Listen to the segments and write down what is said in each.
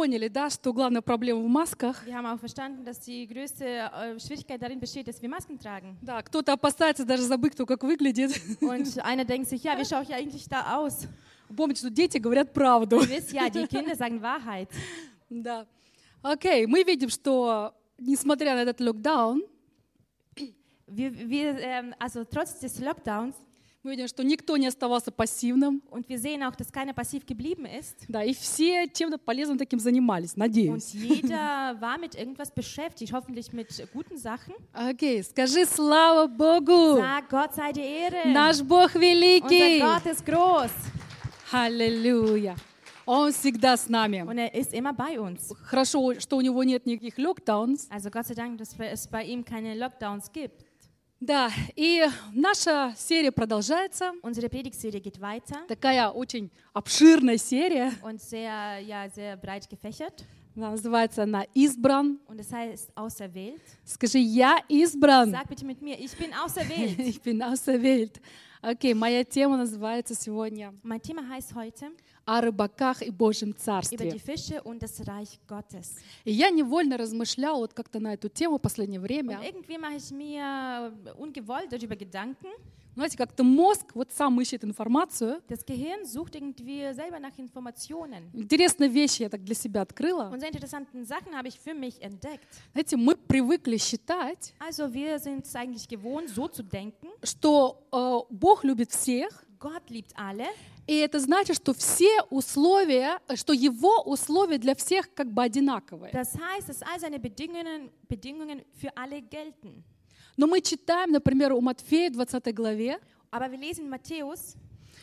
поняли, да, что главная проблема в масках. Wir haben auch verstanden, dass die größte äh, Schwierigkeit darin besteht, dass wir Masken tragen. Да, кто-то опасается даже забыть, кто как выглядит. Und einer denkt sich, ja, wie schaue ich eigentlich da aus? Помните, что дети говорят правду. Ihr wisst ja, die Kinder sagen Wahrheit. Да. Окей, мы видим, что несмотря на этот локдаун, Wir, wir, ähm, also trotz des Lockdowns мы видим, что никто не оставался пассивным. und wir sehen auch, dass keiner passiv geblieben ist Да, и все чем-то полезным таким занимались, und надеюсь. jeder war mit irgendwas beschäftigt, hoffentlich mit guten Sachen. Окей, скажи слава Богу! Sag Gott sei die Ehre. Наш Бог Unser великий! Gott ist groß Аллилуйя! Он всегда с нами. und er ist immer bei uns. Хорошо, что у него нет никаких локдаунс. Also Gott sei Dank, dass es bei ihm keine Lockdowns gibt. Да, и наша серия продолжается. Unsere Predigtserie geht weiter Такая очень обширная серия. und sehr, ja, sehr breit gefächert. Она называется она «Избран». Und das heißt auserwählt. Скажи «Я избран». Sag bitte mit mir, ich bin auserwählt. Ich bin auserwählt. Окей, моя тема называется сегодня Mein Thema heißt heute «О рыбаках и Божьем Царстве». И я невольно размышляла вот как-то на эту тему в последнее время. Знаете, как-то мозг вот сам ищет информацию. Das Gehirn sucht irgendwie selber nach Informationen. Интересные вещи я так для себя открыла. Und interessanten Sachen habe ich für mich entdeckt. Знаете, мы привыкли считать, Also wir sind es eigentlich gewohnt, so zu denken. что э, Бог любит всех, Gott liebt alle. и это значит, что все условия, э, что Его условия для всех как бы одинаковые. Das heißt, dass all seine Bedingungen, Bedingungen für alle gelten. Но мы читаем, например, у Матфея 20 главе, Aber wir lesen in Matthäus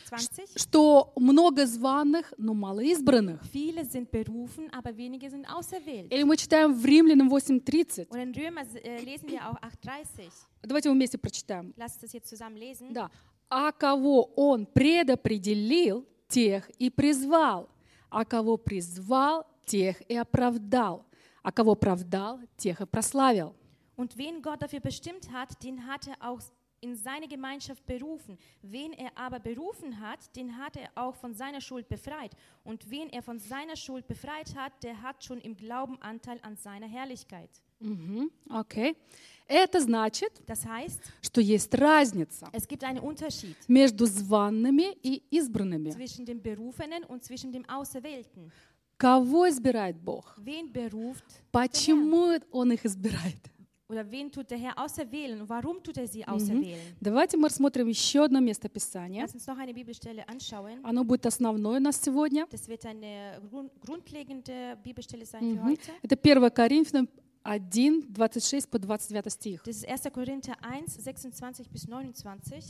20. что много званых, но мало избранных. Viele sind berufen, aber wenige sind auserwählt. Или мы читаем в Римлянам 8.30. Und in Römer äh, lesen wir auch 8,30. Давайте мы вместе прочитаем. Lasst das jetzt zusammen lesen. Да. А кого Он предопределил, тех и призвал. А кого призвал, тех и оправдал. А кого оправдал, тех и прославил. Und wen Gott dafür bestimmt hat, den hat er auch in seine Gemeinschaft berufen. Wen er aber berufen hat, den hat er auch von seiner Schuld befreit. Und wen er von seiner Schuld befreit hat, der hat schon im Glauben Anteil an seiner Herrlichkeit. Мгм. Окей. Это значит, Das heißt, что есть разница es gibt einen Unterschied между званными и избранными. zwischen dem Berufenen und zwischen dem Auserwählten. Кого избирает Бог? Wen beruft Почему Он их избирает? oder wen tut der Herr auserwählen und warum tut er sie auserwählen? Давайте мы рассмотрим еще одно место Писания. Lass uns noch eine Bibelstelle anschauen. Оно будет основное у нас сегодня. Das wird eine grund grundlegende Bibelstelle sein für heute. Это 1 Коринфянам 1, 26 по 29 стих. Das ist 1. Korinther 1, 26 bis 29.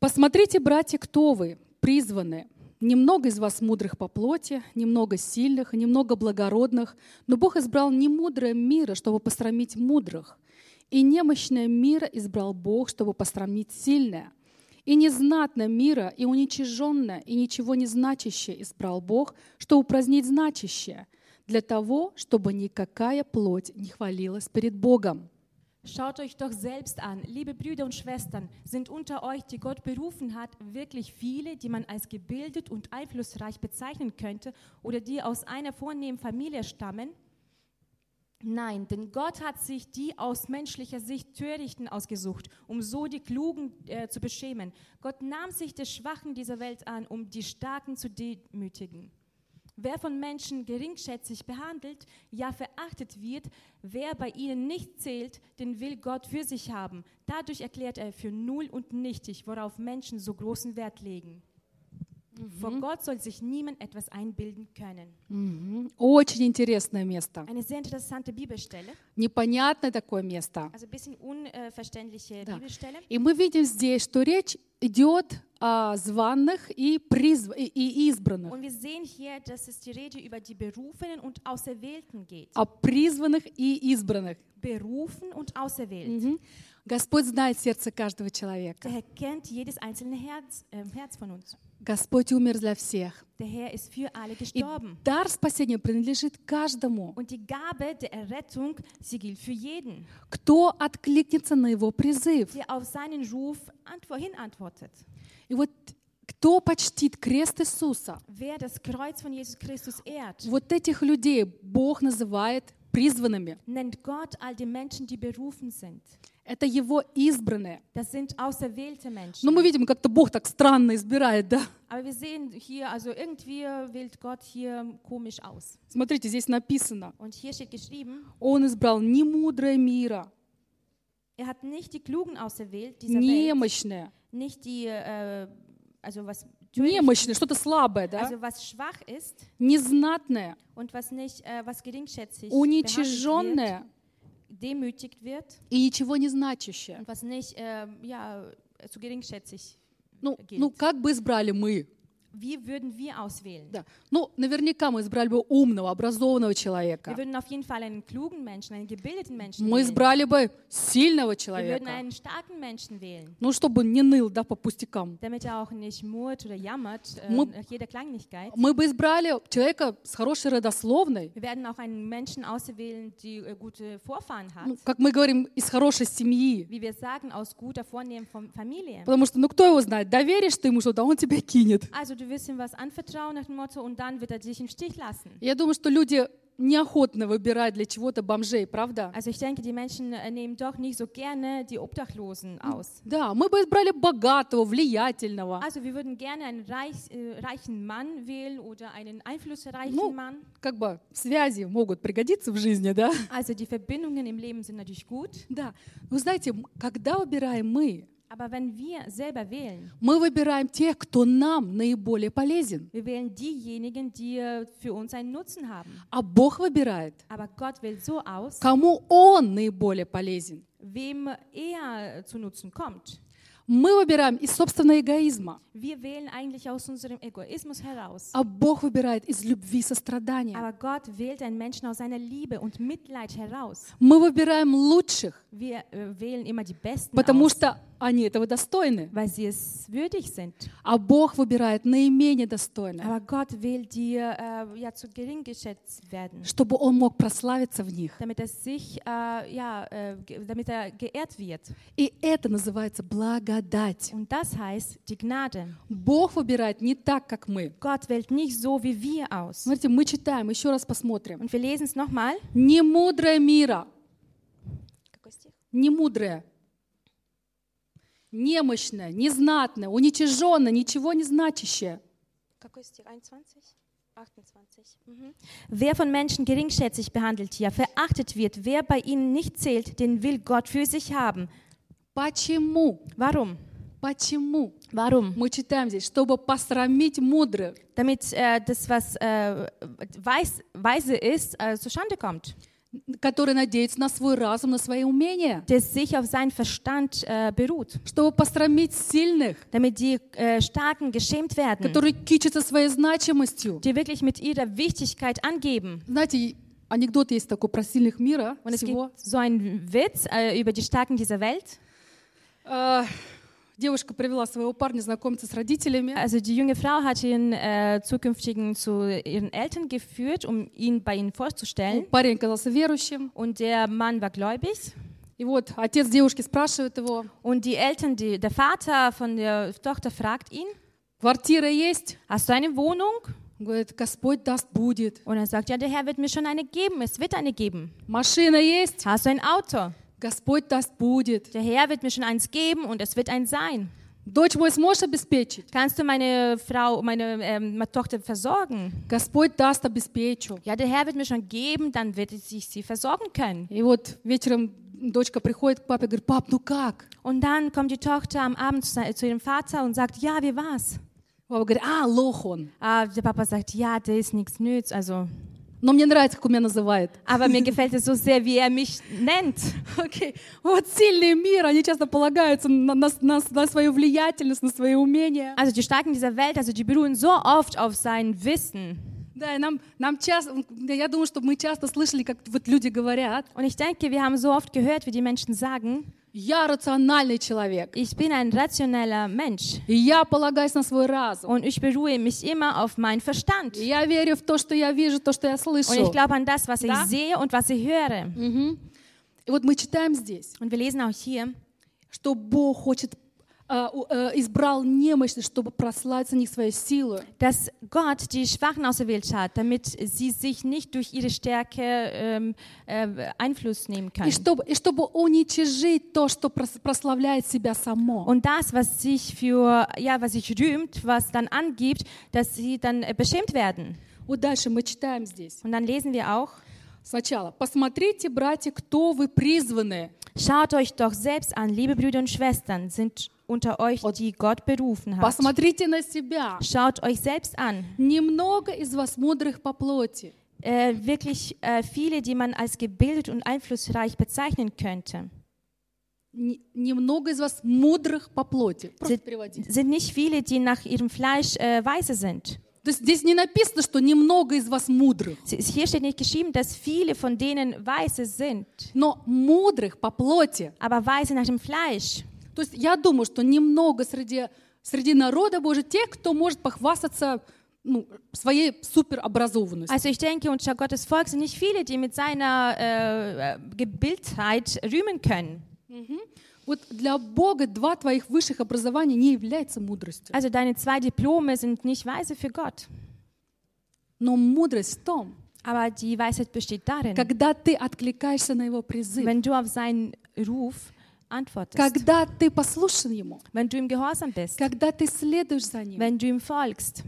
«Посмотрите, братья, кто вы, призваны. Немного из вас мудрых по плоти, немного сильных, немного благородных, но Бог избрал не мудрое мира, чтобы посрамить мудрых, и немощное мира избрал Бог, чтобы посрамить сильное, и незнатное мира, и уничиженное, и ничего не значащее избрал Бог, чтобы упразднить значащее, для того, чтобы никакая плоть не хвалилась перед Богом». Schaut euch doch selbst an, liebe Brüder und Schwestern, sind unter euch, die Gott berufen hat, wirklich viele, die man als gebildet und einflussreich bezeichnen könnte oder die aus einer vornehmen Familie stammen? Nein, denn Gott hat sich die aus menschlicher Sicht Törichten ausgesucht, um so die Klugen äh, zu beschämen. Gott nahm sich des Schwachen dieser Welt an, um die Starken zu demütigen. Wer von Menschen geringschätzig behandelt, ja verachtet wird, wer bei ihnen nicht zählt, den will Gott für sich haben. Dadurch erklärt er für null und nichtig, worauf Menschen so großen Wert legen. Vor Gott soll sich niemand etwas einbilden können. Мгм. Очень интересное место. Eine sehr interessante Bibelstelle, Непонятное такое место. also ein bisschen unverständliche Да. Bibelstelle. И мы видим здесь, что речь идет о званных и, призв... и- избранных, Und wir sehen hier, dass es die Rede über die Berufenen und Auserwählten geht. о призванных и избранных. Berufen und auserwählt. Мгм. Господь знает сердце каждого Der человека. Herr kennt jedes einzelne Herz, äh, Herz von uns. Господь умер для всех. Der Herr ist für alle И дар спасения принадлежит каждому, Und die Gabe der Errettung, sie gilt für jeden, кто откликнется на его призыв. der auf seinen Ruf hin antwortet. И вот Кто почтит крест Иисуса? Wer das Kreuz von Jesus Christus ehrt, Вот этих людей Бог называет призванными. nennt Gott all die Menschen, die berufen sind. Это Его избранные. Das sind auserwählte Menschen. Но мы видим, как-то Бог так странно избирает, да? Aber wir sehen hier, also irgendwie wählt Gott hier komisch aus. Смотрите, здесь написано, Und hier steht geschrieben, Он избрал не мудрое мира, er hat nicht die Klugen auserwählt dieser Welt, немощное, nicht die, äh, also was немощное, что-то слабое, да? also was schwach ist Незнатное, und was nicht, äh, was geringschätzig behandelt wird, уничиженное demütigt wird и ничего не значащее. und was nicht, äh, ja, zu geringschätzig Ну, gilt. ну, как бы избрали мы? Wie würden wir auswählen? Да. Ну, наверняка мы избрали бы умного, образованного Wir человека. würden auf jeden Fall einen klugen Menschen, einen gebildeten Menschen Мы wählen. избрали бы сильного Wir würden человека. einen starken Menschen wählen, Ну, чтобы не ныл, да, по пустякам. damit er auch nicht murrt oder jammert äh, Мы- nach jeder Kleinigkeit. Мы бы избрали человека с хорошей родословной, Wir werden auch einen Menschen auswählen, die äh, gute Vorfahren hat. ну, как мы говорим, из хорошей семьи. Wie wir sagen, aus guter Vornehmen von Familie. Потому что, ну, кто его знает, доверишь ты ему что-то, а он тебя кинет. Also du wirst ihm was anvertrauen nach dem Motto und dann wird er dich im Stich lassen. Я думаю, что люди неохотно выбирают для чего-то бомжей, правда? Also ich denke, die Menschen äh, nehmen doch nicht so gerne die Obdachlosen aus. Да, мы бы избрали богатого, влиятельного. Also wir würden gerne einen reich, äh, reichen Mann wählen oder einen einflussreichen Ну, Mann. как бы связи могут пригодиться в жизни, да? Also die Verbindungen im Leben sind natürlich gut, Да. Вы знаете, когда выбираем мы, aber wenn wir selber wählen, мы выбираем тех, кто нам наиболее полезен. wir wählen diejenigen, die äh, für uns einen Nutzen haben. А Бог выбирает, Aber Gott wählt so aus, кому Он наиболее полезен. wem er zu Nutzen kommt. Мы выбираем из собственного эгоизма, Wir wählen eigentlich aus unserem Egoismus heraus. а Бог выбирает из любви сострадания. Aber Gott wählt einen Menschen aus seiner Liebe und Mitleid heraus. Мы выбираем лучших, Wir äh, wählen immer die Besten потому aus, что они этого достойны. weil sie es würdig sind. А Бог выбирает наименее достойных, Aber Gott wählt die, äh, ja, zu gering geschätzt werden, чтобы Он мог прославиться в них. damit er sich, äh, ja, äh, damit er geehrt wird. И это называется благодать. Und das heißt die Gnade. Бог выбирает не так, как мы. Gott wählt nicht so wie wir aus. Смотрите, мы читаем, еще раз посмотрим. Und wir lesen es nochmal. Не мудрое мира, не мудрое, немощное, незнатное, уничиженное, ничего не значащее. Какой стих? 21? 28. Mhm. Wer von Menschen geringschätzig behandelt hier, verachtet wird, wer bei ihnen nicht zählt, den will Gott für sich haben. Почему? Warum? Почему? Warum? Мы читаем здесь, чтобы посрамить мудрых. Damit äh, das, was äh, weiß, weise ist, äh, zustande kommt. которые надеются на свой разум, на свои умения, Der sich auf seinen Verstand äh, beruht. чтобы посрамить сильных, Damit die äh, Starken geschämt werden. которые кичатся своей значимостью. Die wirklich mit ihrer Wichtigkeit angeben. Знаете, анекдот есть такой про сильных мира Und es всего. gibt so einen Witz äh, über die Starken dieser Welt. А, Девушка привела своего парня знакомиться с родителями. Also die junge Frau hat ihren äh, zukünftigen zu ihren Eltern geführt, um ihn bei ihnen vorzustellen. Парень оказался верующим. Und der Mann war gläubig. И вот отец девушки спрашивает его, Und die Eltern, die, der Vater von der Tochter fragt ihn, квартира есть? hast du eine Wohnung? Он говорит, Господь даст, будет. Und er sagt, ja, der Herr wird mir schon eine geben, es wird eine geben. Машина есть? Hast du ein Auto? Господь даст, будет. Der Herr wird mir schon eins geben und es wird ein sein. Дочь мой сможешь обеспечить? Kannst du meine Frau, meine ähm, Tochter versorgen? Господь даст, обеспечу. Ja, der Herr wird mir schon geben, dann wird ich sie versorgen können. И вот вечером дочка приходит к папе и говорит, пап, ну как? Und dann kommt die Tochter am Abend zu, se- zu ihrem Vater und sagt, ja, wie war's? Папа говорит, а, лох он. Ah, der Papa sagt, ja, der ist nichts nütz, also. Но мне нравится, как он меня называет. Aber mir gefällt es so sehr, wie er mich nennt. Окей. Вот сильные мира, они часто полагаются на, на, на, на свою влиятельность, на свои умения. Also die Starken dieser Welt, also die beruhen so oft auf sein Wissen. Да, и нам, нам часто, я думаю, что мы часто слышали, как вот люди говорят, Und ich denke, wir haben so oft gehört, wie die Menschen sagen, Я рациональный человек, ich bin ein rationeller Mensch и я полагаюсь на свой разум. und ich beruhe mich immer auf meinen Verstand. И я верю в то, что я вижу, то, что я Und ich слышу. glaube an das, was ich Да? sehe und was ich höre. Мгм. И вот мы читаем здесь, Und wir lesen auch hier, что Бог хочет а, э, избрал немощных, чтобы прославить на них своей силой. dass Gott die Schwachen auserwählt hat, damit sie sich nicht durch ihre Stärke ähm, äh, Einfluss nehmen И können. чтобы, и чтобы уничижить то, что прос- прославляет себя само. Und das, was sich für, ja, was sich rühmt, was dann angibt, dass sie dann äh, beschämt werden. Вот дальше мы читаем здесь. Und dann lesen wir auch, Сначала. «Посмотрите, братья, кто вы призванные». schaut euch doch selbst an, liebe Brüder und Schwestern, sind unter euch, die Gott berufen hat. Посмотрите на себя. Schaut euch selbst an. Немного из вас мудрых по плоти. Äh, wirklich äh, viele, die man als gebildet und einflussreich bezeichnen könnte. Н- Немного из вас мудрых по плоти. Просто Sind, переводи. sind nicht viele, die nach ihrem Fleisch äh, weise sind. То есть здесь не написано, что немного из вас мудрых, Sie- Hier steht nicht geschrieben, dass viele von denen weise sind, но мудрых по плоти. aber weise nach dem Fleisch. То есть я думаю, что немного среди, среди народа Божьего тех, кто может похвастаться ну, своей суперобразованностью. Also ich denke, unter Gottes Volk sind nicht viele, die mit seiner äh, äh, Gebildheit rühmen können. Вот для Бога два твоих высших образования не является мудростью. Also deine zwei Diplome sind nicht weise für Gott. Но мудрость в том, Aber die Weisheit besteht darin, когда ты откликаешься на Его призыв, wenn du auf seinen Ruf antwortest, когда ты послушан Ему, wenn du ihm gehorsam bist, когда ты следуешь за Ним. wenn du ihm folgst.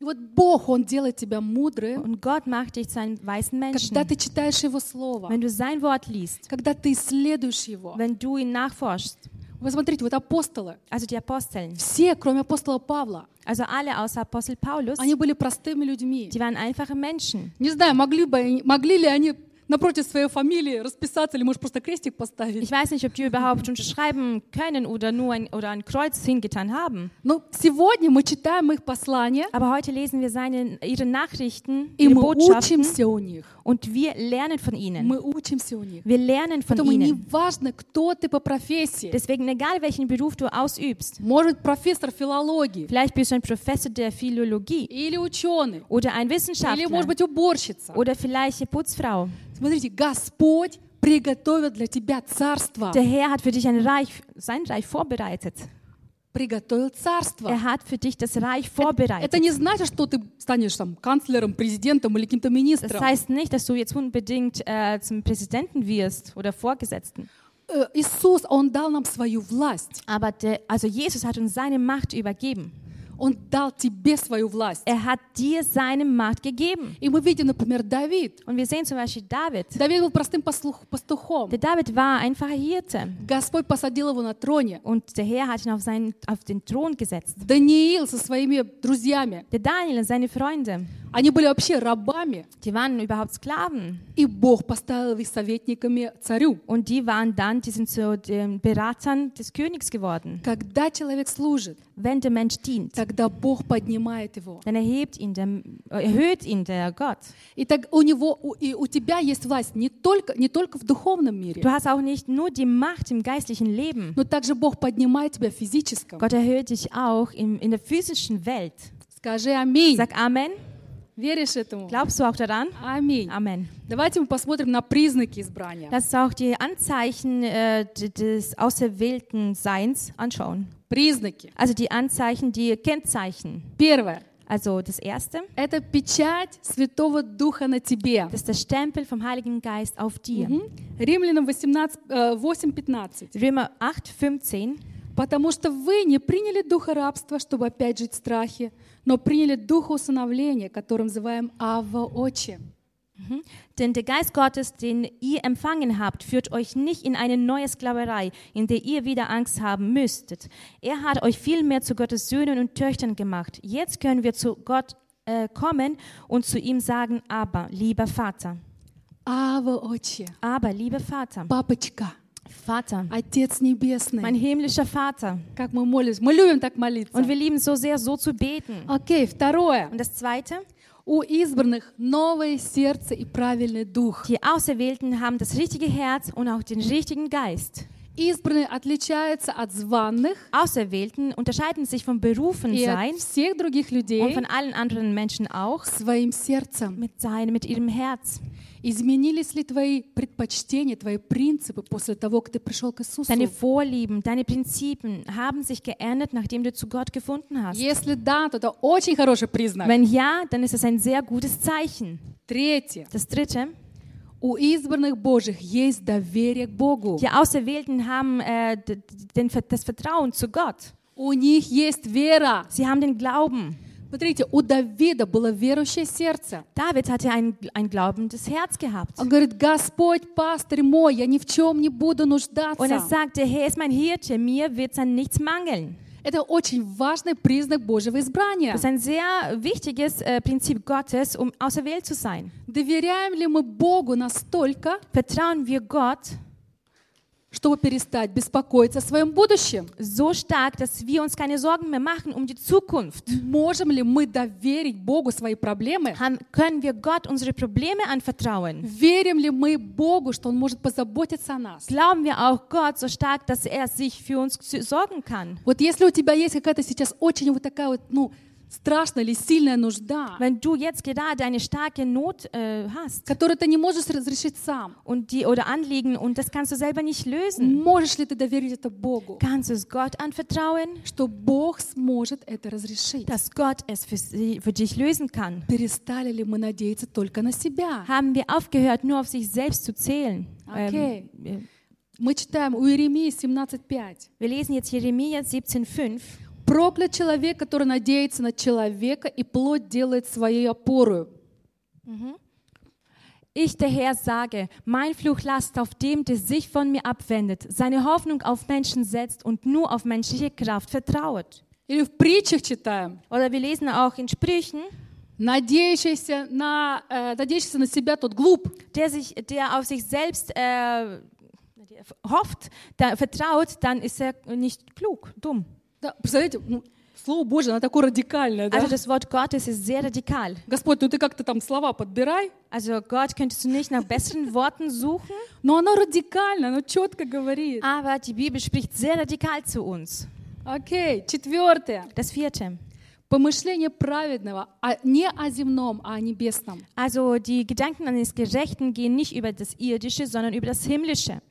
И вот Бог, Он делает тебя мудрым, Und Gott macht dich zu einem weisen Menschen. когда ты читаешь Его Слово, Wenn du sein Wort liest, когда ты исследуешь Его. wenn du ihn nachforschst, Вы смотрите, вот апостолы, also die Aposteln, все, кроме апостола Павла, also alle außer Apostel Paulus, они были простыми людьми. die waren einfache Menschen. Не знаю, могли, бы, могли ли они напротив своей фамилии расписаться, или, может, просто крестик поставить. Ich weiß nicht, ob die überhaupt unterschreiben können oder nur ein, oder ein Kreuz hingetan haben. Но сегодня мы читаем их послания, Aber heute lesen wir seine, ihre Nachrichten, и ihre мы Botschaften учимся у них. und wir lernen von ihnen. Мы учимся у них. Wir lernen von Поэтому не ihnen. важно, кто ты по профессии. Deswegen, egal welchen Beruf du ausübst, Может, профессор филологии, vielleicht bist du ein Professor der Philologie или ученый, oder ein или, Wissenschaftler может быть, уборщица. oder vielleicht eine Putzfrau. Смотрите, Господь приготовил для тебя царство. Der Herr hat für dich ein Reich, sein Reich vorbereitet. Приготовил царство. Er hat für dich das Reich Это vorbereitet. не значит, что ты станешь там канцлером, президентом или каким-то Das министром. heißt nicht, dass du jetzt unbedingt äh, zum Präsidenten wirst oder Vorgesetzten. Э, Иисус, Он дал нам свою власть. Aber der, also Jesus hat uns seine Macht übergeben. Он дал тебе свою власть. Er hat dir seine Macht gegeben. И мы видим, например, Давид. Und wir sehen zum Beispiel David. Давид был простым пастухом. Der David war ein einfacher Hirte. Господь посадил его на троне. Und der Herr hat ihn auf, seinen, auf den Thron gesetzt. Даниил со своими друзьями. Der Daniel und seine Freunde, Они были вообще рабами. die waren überhaupt Sklaven. И Бог поставил их советниками царю. Und die waren dann, die sind zu den Beratern des Königs geworden. Когда человек служит, Wenn der Mensch dient, тогда Бог поднимает его. dann erhebt ihn der, erhöht ihn der Gott. И так у него, у, и у тебя есть власть не только, не только в духовном мире, Du hast auch nicht nur die Macht im geistlichen Leben. но также Бог поднимает тебя в физическом. Gott erhöht dich auch in, in der physischen Welt. Скажи аминь. Sag Amen. Веришь этому? Glaubst du auch daran? Аминь. Amen. Давайте мы посмотрим на признаки избрания. Lass uns auch die Anzeichen äh, des auserwählten Seins anschauen. Признаки. Also die Anzeichen, die Kennzeichen. Первое. Also das erste, Это печать Святого Духа на тебе. das ist der Stempel vom Heiligen Geist auf dir. Мгм. Римлянам 18, э, 8.15. Römer 8, 15. «Потому что вы не приняли духа рабства, чтобы опять жить в страхе, но приняли духа усыновления, которым называем Ава Отче». Mhm. Denn der Geist Gottes, den ihr empfangen habt, führt euch nicht in eine neue Sklaverei, in der ihr wieder Angst haben müsstet. Er hat euch vielmehr zu Gottes Söhnen und Töchtern gemacht. Jetzt können wir zu Gott äh, kommen und zu ihm sagen, aber, lieber Vater, Ава Отче. aber, lieber Vater, Папочка. Vater, Отец Небесный. mein himmlischer Vater. Как мы молимся. Мы любим так молиться. Und wir lieben so sehr, so zu beten. Окей, второе. Und das Zweite, У избранных новое сердце и правильный дух. die Auserwählten haben das richtige Herz und auch den richtigen Geist. Избранные отличаются от званных Auserwählten unterscheiden sich vom и Berufensein от всех других und людей von allen anderen Menschen auch своим сердцем. mit seinem, mit ihrem Herz. Изменились ли твои предпочтения, твои принципы после того, как ты пришел к Иисусу? Deine Vorlieben, deine Prinzipien haben sich geändert, nachdem du zu Gott gefunden hast. Если да, то это очень хороший признак. Wenn ja, dann ist es ein sehr gutes Zeichen. Третье. Das dritte, die Auserwählten haben äh, d- d- den, das Vertrauen zu Gott. У них есть вера. Sie haben den Glauben. Смотрите, у Давида было верующее сердце. David hatte ein, ein glaubendes Herz gehabt. Он говорит, Господь, пастырь мой, я ни в чем не буду Und er нуждаться. sagt, der Herr ist mein Hirte, mir wird es an nichts mangeln. Это очень важный признак Божьего избрания. Das ist ein sehr wichtiges äh, Prinzip Gottes, um auserwählt zu sein. Доверяем ли мы Богу настолько, Vertrauen wir Gott чтобы перестать беспокоиться о своем будущем? so stark, dass wir uns keine Sorgen mehr machen um die Zukunft. Можем ли мы доверить Богу свои проблемы? Haben, können wir Gott unsere Probleme anvertrauen? Верим ли мы Богу, что Он может позаботиться о нас? Glauben wir auch Gott so stark, dass er sich für uns sorgen kann? Вот если у тебя есть какая-то сейчас очень вот такая вот, ну, страшная или сильная нужда, Wenn du jetzt gerade eine starke Not äh, hast которую ты не можешь разрешить сам, und die oder Anliegen und das kannst du selber nicht lösen, можешь ли ты доверить это Богу, kannst du es Gott anvertrauen, что Бог сможет это разрешить? dass Gott es für, sie, für dich lösen kann? Перестали ли мы надеяться только на себя? Haben wir aufgehört, nur auf sich selbst zu zählen? Okay. Ähm, äh, Мы читаем у Иеремии 17.5. wir lesen jetzt Jeremia 17,5. Проклят человек, который надеется на человека и плоть делает своей опорою. Ich, der Herr, sage, mein Fluch lasst auf dem, der sich von mir abwendet, seine Hoffnung auf Menschen setzt und nur auf menschliche Kraft vertraut. Или в притчах читаем. Oder wir lesen auch in Sprüchen, Надеющийся на, э, надеющийся на себя, тот глуп. der, sich, der auf sich selbst äh, der hofft, der vertraut, dann ist er nicht klug, dumm. Да, представляете, ну, Слово Божье, оно такое радикальное, да? Also das Wort Gottes ist sehr radikal. Господь, ну ты как-то там слова подбирай, Also Gott könntest du nicht nach besseren Worten suchen, но оно радикально, оно четко говорит. aber die Bibel spricht sehr radikal zu uns. Окей, четвертое. Das vierte. Помышление праведного а не о земном, а о небесном. Also die Gedanken eines Gerechten gehen nicht über das Irdische, sondern über das Himmlische.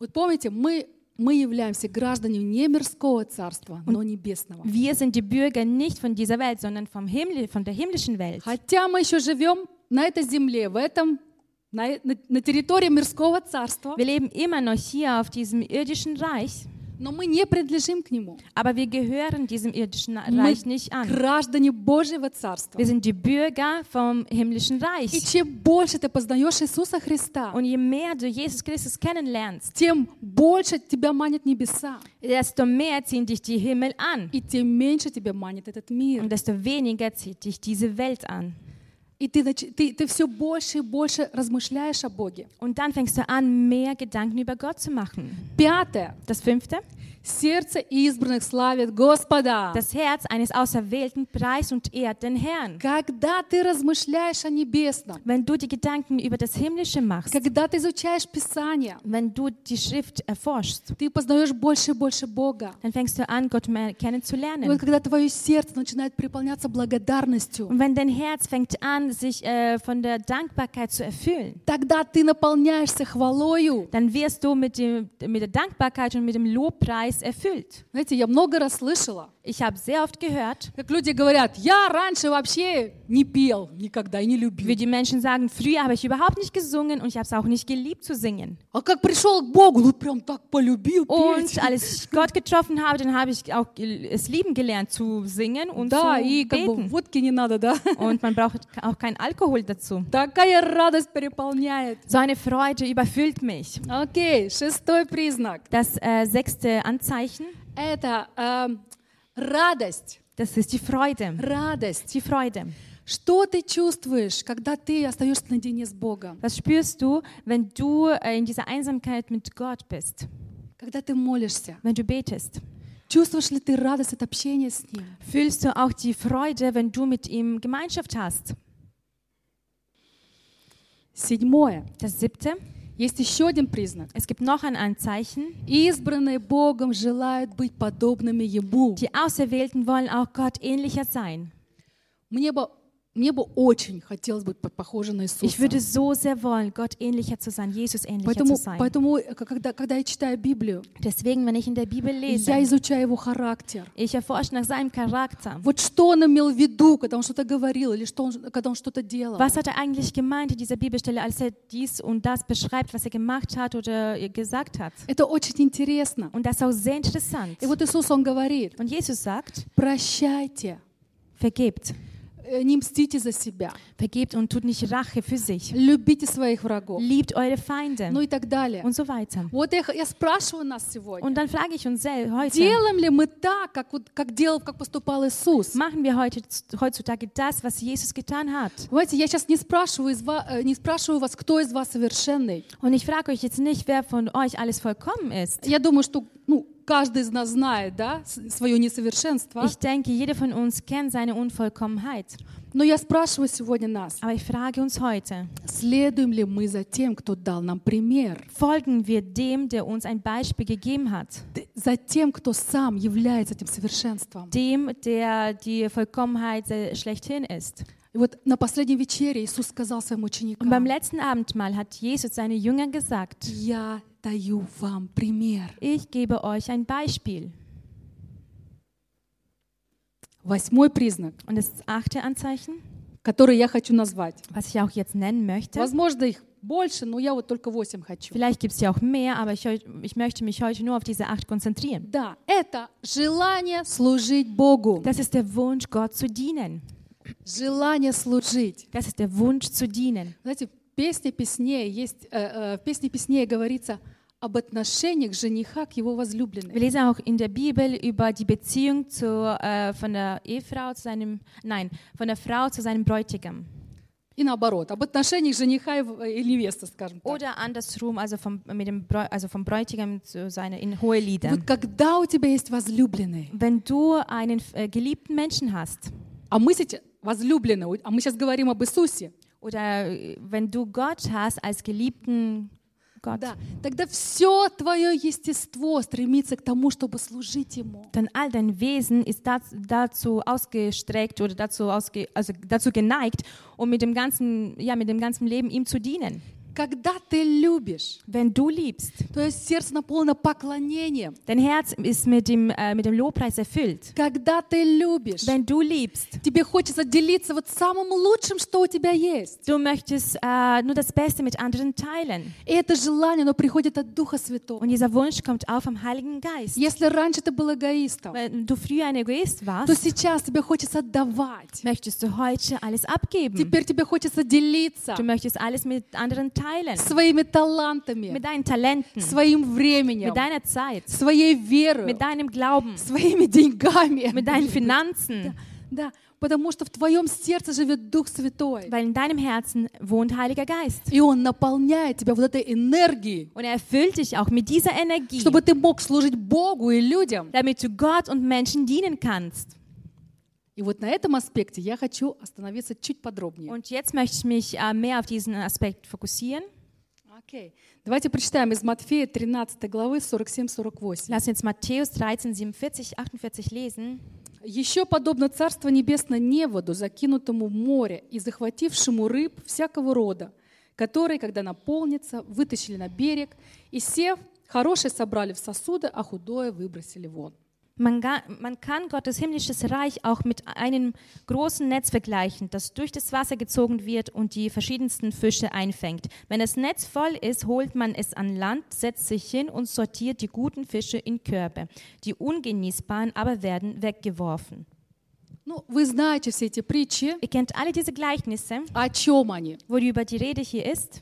Вот помните, мы, мы являемся гражданами не мирского царства, но небесного. Wir sind die Bürger nicht von dieser Welt, sondern vom Himmel, von der himmlischen Welt. Хотя мы еще живем на этой земле, в этом, на, на- на территории мирского царства, Wir leben immer noch hier auf diesem irdischen Reich, Aber wir gehören diesem irdischen Reich nicht an. Wir sind die Bürger vom himmlischen Reich. Und je mehr du Jesus Christus kennenlernst, desto mehr ziehen dich die Himmel an. Und desto weniger zieht dich diese Welt an. И ты, ты, ты все больше и больше размышляешь о Боге. Und dann fängst du an, mehr Gedanken über Gott zu machen. Пятое. Das fünfte, Сердце избранных славит Господа. das Herz eines Auserwählten preist und ehrt den Herrn. Когда ты размышляешь о небесном, Wenn du die Gedanken über das Himmlische machst, когда ты изучаешь Писание, wenn du die Schrift erforschst, ты познаешь больше и больше Бога. dann fängst du an, Gott mehr И вот kennenzulernen. когда твое сердце начинает переполняться благодарностью, Und wenn dein Herz fängt an, sich äh, von der Dankbarkeit zu erfüllen, тогда ты наполняешься хвалою. dann wirst du mit, dem, mit der Dankbarkeit und mit dem Lobpreis erfüllt. Знаете, я много раз слышала, Ich habe sehr oft gehört, как люди говорят, я раньше вообще не пел никогда и не wie любил. die Menschen sagen, früher habe ich überhaupt nicht gesungen und ich habe es auch nicht geliebt zu singen. А как пришел к Богу, ну прям так полюбил петь. Und als ich Gott getroffen habe, dann habe ich auch es lieben gelernt zu singen und Да, zu и как бы beten. водки не надо, да? Und man braucht auch keinen Alkohol dazu. Такая радость переполняет. So eine Freude überfüllt mich. Окей, шестой признак. Das äh, sechste Anzeichen, Это эм, радость. das ist die Freude. Радость. Die Freude. Что ты чувствуешь, когда ты остаешься наедине с Богом? Was spürst du, wenn du äh, in dieser Einsamkeit mit Gott bist, Когда ты молишься? wenn du betest? Чувствуешь ли ты радость от общения с Ним? Fühlst du auch die Freude, wenn du mit ihm Gemeinschaft hast? Седьмое. Das siebte, Есть еще один признак. Es gibt noch ein Anzeichen. Избранные Богом желают быть подобными Ему. Die Auserwählten wollen auch Gott ähnlicher sein. Мне бы, мне бы очень хотелось быть по- похожей на Ich Иисуса. würde so sehr wollen, Gott ähnlicher zu sein, Jesus ähnlicher Поэтому, zu sein. поэтому э, когда, когда я читаю Библию, Deswegen, wenn ich in der Bibel lese, я изучаю его характер. ich erforsche nach seinem Charakter. Вот что он имел в виду, когда он что-то говорил или что он, когда он что-то делал. Was hat er eigentlich gemeint in dieser Bibelstelle, als er dies und das beschreibt, was er gemacht hat oder gesagt hat? Это очень интересно. Und das ist auch sehr interessant. И вот Иисус, Он говорит, Und Jesus sagt, прощайте, vergebt. э, не мстите за себя, Vergebt und tut nicht Rache für sich. любите своих врагов, Liebt eure Feinde ну и так далее. und so weiter. Вот я, х- я спрашиваю нас сегодня, Und dann frage ich uns sel- heute, делаем ли мы так, как, вот, как делал, как поступал Иисус? machen wir heute, heutzutage das, was Jesus getan hat? Понимаете, я сейчас не спрашиваю, из ва- э, не спрашиваю вас, кто из вас совершенный. Und ich frage euch jetzt nicht, wer von euch alles vollkommen ist. Я думаю, что ну, каждый из нас знает да, с- свое несовершенство. Ich denke, jeder von uns kennt seine Unvollkommenheit. Но я спрашиваю сегодня нас, Aber ich frage uns heute, следуем ли мы за тем, кто дал нам пример? folgen wir dem, der uns ein Beispiel gegeben hat? Т- За тем, кто сам является этим совершенством. Dem, der die Vollkommenheit äh, schlechthin ist. И вот на последней вечере Иисус сказал своим Und beim ученикам, letzten Abendmahl hat Jesus seine Jünger gesagt, я даю вам пример. ich gebe euch ein Beispiel. Восьмой признак, Und das achte Anzeichen, который я хочу назвать. was ich auch jetzt nennen möchte, Возможно, их больше, но я вот только восемь хочу. vielleicht gibt es ja auch mehr, aber ich, ich möchte mich heute nur auf diese acht konzentrieren. Да, это желание служить Богу. Das ist der Wunsch, Gott zu dienen. Желание служить. Das ist der Wunsch zu dienen. Знаете, в песне песней есть, э, э, в песне песней говорится об отношениях жениха к его Wir возлюбленной. lesen auch in der Bibel über die Beziehung zu, äh, von der Ehefrau zu seinem, nein, von der Frau zu seinem Bräutigam. И наоборот, об отношениях жениха и, в- и невесты, скажем так. Oder andersrum, also vom, mit dem Bräu also vom Bräutigam zu seiner in hohe Lieder. Вот когда у тебя есть возлюбленный, Wenn du einen äh, geliebten Menschen hast а мы сейчас возлюбленный, а мы сейчас говорим об Иисусе, oder äh, wenn du Gott hast als geliebten Gott, да, тогда все твое естество стремится к тому, чтобы служить Ему. dann all dein Wesen ist dazu ausgestreckt oder dazu, ausge, also dazu geneigt, um mit dem ganzen, ja, mit dem ganzen Leben ihm zu dienen. Когда ты любишь, Wenn du liebst, твое сердце наполнено поклонением. dein Herz ist mit dem, äh, mit dem Lobpreis erfüllt. Когда ты любишь, Wenn du liebst, тебе хочется делиться вот самым лучшим, что у тебя есть. du möchtest äh, nur das Beste mit anderen teilen. И это желание, оно приходит от Духа Святого. Und dieser Wunsch kommt auch vom Heiligen Geist. Если раньше ты был эгоистом, Wenn du früher ein Egoist то warst, сейчас тебе хочется отдавать. möchtest du heute alles abgeben. Теперь тебе хочется делиться Du möchtest alles mit anderen teilen. Своими талантами, Mit deinen Talenten, своим временем, mit deiner Zeit, своей верой, mit deinem Glauben, своими деньгами. mit deinen Finanzen. Да, потому что в твоем сердце живет Дух Святой. Weil in deinem Herzen wohnt Heiliger Geist. И Он наполняет тебя вот этой энергией, Und er erfüllt dich auch mit dieser Energie, чтобы ты мог служить Богу и людям. damit du Gott und Menschen dienen kannst. И вот на этом аспекте я хочу остановиться чуть подробнее. Und jetzt möchte ich mich äh, mehr auf diesen Aspekt fokussieren. Окей. Давайте прочитаем из Матфея 13 главы 47-48. Lass uns Matthäus 13, 47, 48 lesen. Еще подобно Царство Небесное неводу, закинутому в море и захватившему рыб всякого рода, которые, когда наполнится, вытащили на берег, и сев, хорошее собрали в сосуды, а худое выбросили вон. Man, ga, man kann Gottes himmlisches Reich auch mit einem großen Netz vergleichen, das durch das Wasser gezogen wird und die verschiedensten Fische einfängt. Wenn das Netz voll ist, holt man es an Land, setzt sich hin und sortiert die guten Fische in Körbe. Die ungenießbaren aber werden weggeworfen. Ну, вы знаете все эти притчи. Ihr kennt alle diese Gleichnisse, О чем они? worüber die Rede hier ist,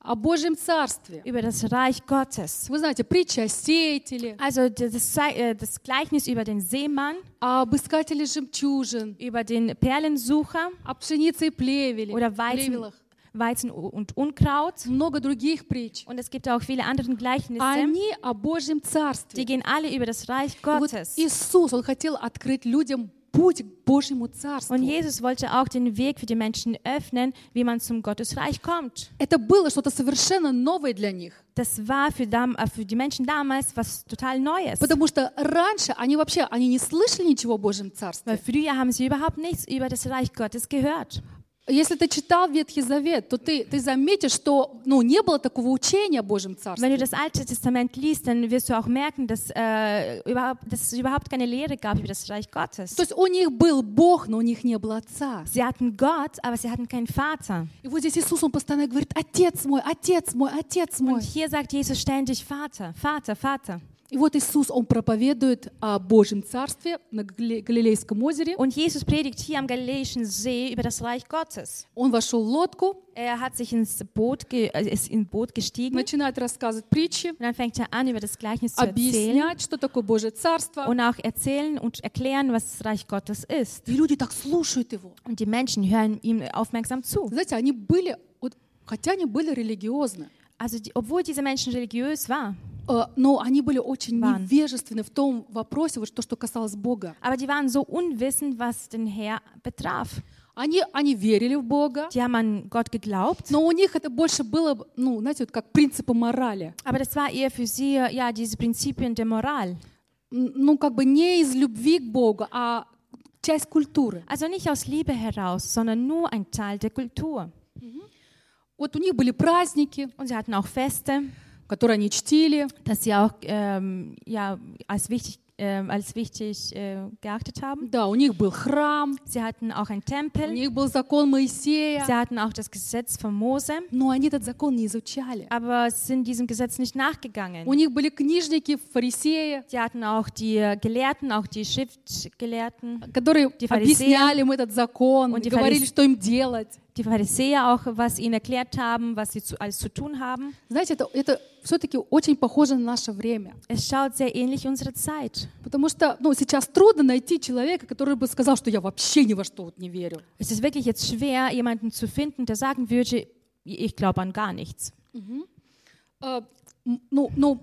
О Божьем Царстве. über das Reich Gottes. Вы знаете, притча о сеятеле, Also das, äh, das Gleichnis über den Seemann, об искателе жемчужин, über den Perlensucher о пшенице и плевеле, oder Weizen, плевелах. Weizen und Unkraut. Много других притч. Und es gibt auch viele andere Gleichnisse, Они о Божьем die Царстве. gehen alle über das Reich И Вот Gottes. Иисус, Он хотел открыть людям путь к Божьему Царству. Und Jesus wollte auch den Weg für die Menschen öffnen, wie man zum Gottesreich kommt. Это было что-то совершенно новое для них. Das war für, dam äh, für die Menschen damals was total Neues. Потому что раньше они вообще они не слышали ничего о Божьем Царстве. Weil früher haben sie überhaupt nichts über das Reich Gottes gehört. Если ты читал Ветхий Завет, то ты, ты заметишь, что ну, не было такого учения о Божьем Wenn Царстве. du das Alte Testament liest, dann wirst du auch merken, dass, äh, überhaupt, dass es überhaupt keine Lehre gab über das Reich Gottes. То есть у них был Бог, но у них не было Отца. Sie hatten Gott, aber sie hatten keinen Vater. И вот здесь Иисус, Он постоянно говорит, Отец мой, Отец мой, Отец мой. Und hier sagt Jesus ständig Vater, Vater, Vater. И вот Иисус, Он проповедует о Божьем Царстве на Галиле- Галилейском озере. Und Jesus predigt hier am Galiläischen See über das Reich Gottes. Он вошел в лодку, Er hat sich ins Boot, äh, ist in Boot gestiegen und начинает рассказывать притчи, dann fängt er an, über das Gleichnis zu erzählen объяснять, что такое Божье Царство. und auch erzählen und erklären, was das Reich Gottes ist. И люди так слушают его. Und die Menschen hören ihm aufmerksam zu. Знаете, они были, вот, хотя они были религиозны, Also, die, obwohl diese Menschen religiös waren, э, но они были очень Ван. невежественны в том вопросе, вот то, что касалось Бога. aber die waren so unwissend, was den Herr betraf. Они, они верили в Бога, Die haben an Gott geglaubt, но у них это больше было, ну, знаете, вот как принципы морали. aber das war eher für sie ja diese Prinzipien der Moral. Ну, как бы не из любви к Богу, а часть культуры. Also nicht aus Liebe heraus, sondern nur ein Teil der Kultur. Вот у них были праздники, Und sie hatten auch Feste, которые они чтили. das sie auch ähm, ja, als wichtig, ähm, als wichtig äh, geachtet haben. Да, у них был храм, Sie hatten auch einen у Tempel, них был закон Моисея, sie hatten auch das Gesetz von Mose, но они этот закон не изучали. aber sind diesem Gesetz nicht nachgegangen. У них были книжники, фарисеи, Sie hatten auch die äh, Gelehrten, auch die Schriftgelehrten, которые Die объясняли им этот закон, Und говорили, что им делать. die Pharisäer auch, was ihnen erklärt haben, was sie zu, alles zu tun haben. Знаете, это, это все-таки очень похоже на наше время. Es schaut sehr ähnlich unserer Zeit. Потому что ну, сейчас трудно найти человека, который бы сказал, что я вообще ни во что вот не верю. Es ist wirklich jetzt schwer, jemanden zu finden, der sagen würde, ich glaube an gar nichts. Э, м, ну, ну, в-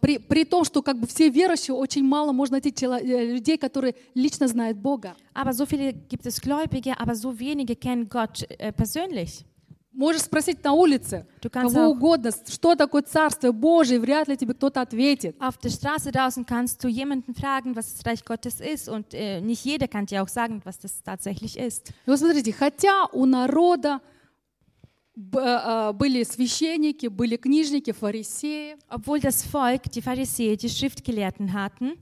при, при том, что как бы все верующие, очень мало можно найти э, людей, которые лично знают Бога. Aber so viele gibt es Gläubige, aber so wenige kennen Gott äh, persönlich. Можешь спросить на улице Du кого auch- угодно, что такое Царствие Божие, вряд ли тебе кто-то ответит. Auf der Straße draußen kannst du jemanden fragen, was das Reich Gottes ist und äh, nicht jeder kann dir auch sagen, was das tatsächlich ist. И вот смотрите, хотя у народа э, были священники, были книжники, фарисеи, Obwohl das Volk, die Pharisäer, die Schriftgelehrten hatten,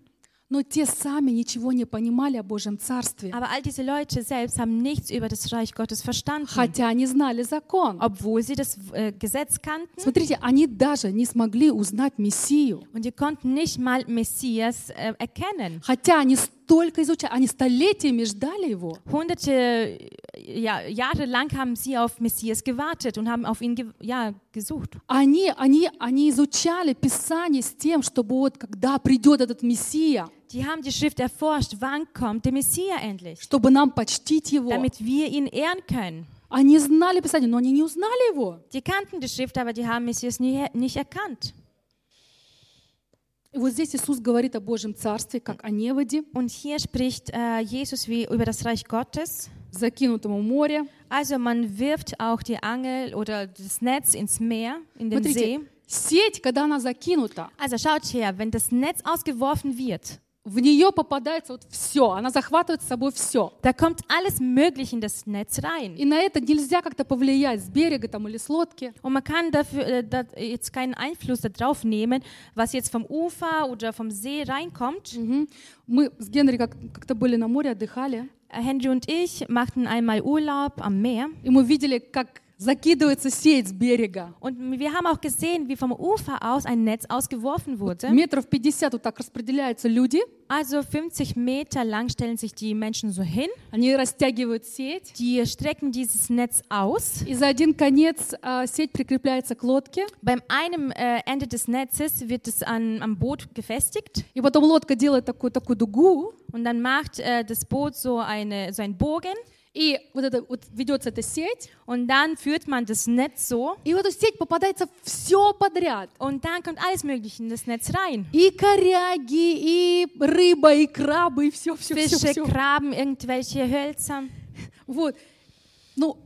но те сами ничего не понимали о Божьем Царстве, aber all diese Leute selbst haben nichts über das Reich Gottes verstanden, хотя они знали закон. obwohl sie das äh, Gesetz kannten Смотрите, они даже не смогли узнать Мессию, und die konnten nicht mal Messias äh, erkennen. хотя они столько изучали, они столетиями ждали его. Hunderte ja, Jahre lang haben sie auf Messias gewartet und haben auf ihn ge ja, gesucht. Они, они, они изучали Писание с тем, чтобы вот когда придет этот Мессия, Die haben die Schrift erforscht, wann kommt der Messias endlich, чтобы нам почтить его. damit wir ihn ehren können. Они знали Писание, но они не узнали его. Die kannten die Schrift, aber die haben Messias nie, nicht erkannt. И вот здесь Иисус говорит о Божьем Царстве, как о неводе, Und hier spricht äh, Jesus wie über das Reich Gottes. закинутом у моря. Also man wirft auch die Angel oder das Netz ins Meer, in den See. Смотрите, сеть, когда она закинута, Also schaut her, wenn das Netz ausgeworfen wird, в нее попадается вот все, она захватывает с собой все. da kommt alles Mögliche in das Netz rein. И на это нельзя как-то повлиять с берега там, или с лодки. Und man kann dafür äh, da, jetzt keinen Einfluss darauf nehmen, was jetzt vom Ufer oder vom See reinkommt. Мгм. Мы с Генри как- как-то были на море, отдыхали, Äh, Henry und ich machten einmal Urlaub am Meer и мы видели, как закидывается сеть с берега. und wir haben auch gesehen, wie vom Ufer aus ein Netz ausgeworfen wurde. Метров 50 вот так распределяются люди, Also 50 Meter lang stellen sich die Menschen so hin, они растягивают сеть, die strecken dieses Netz aus. и за один конец а, сеть прикрепляется к лодке, Beim einem äh, Ende des Netzes wird es an, am Boot gefestigt и потом лодка делает такую, такую дугу, und dann macht äh, das Boot so, eine, so einen Bogen И вот это вот ведется эта сеть, Und dann führt man das Netz so и в эту сеть попадается все подряд. und dann kommt alles Mögliche in das Netz rein. И коряги, и рыба, и крабы, и все, все, все, Fische, все. Krabben, irgendwelche Hölzer. Вот. Ну,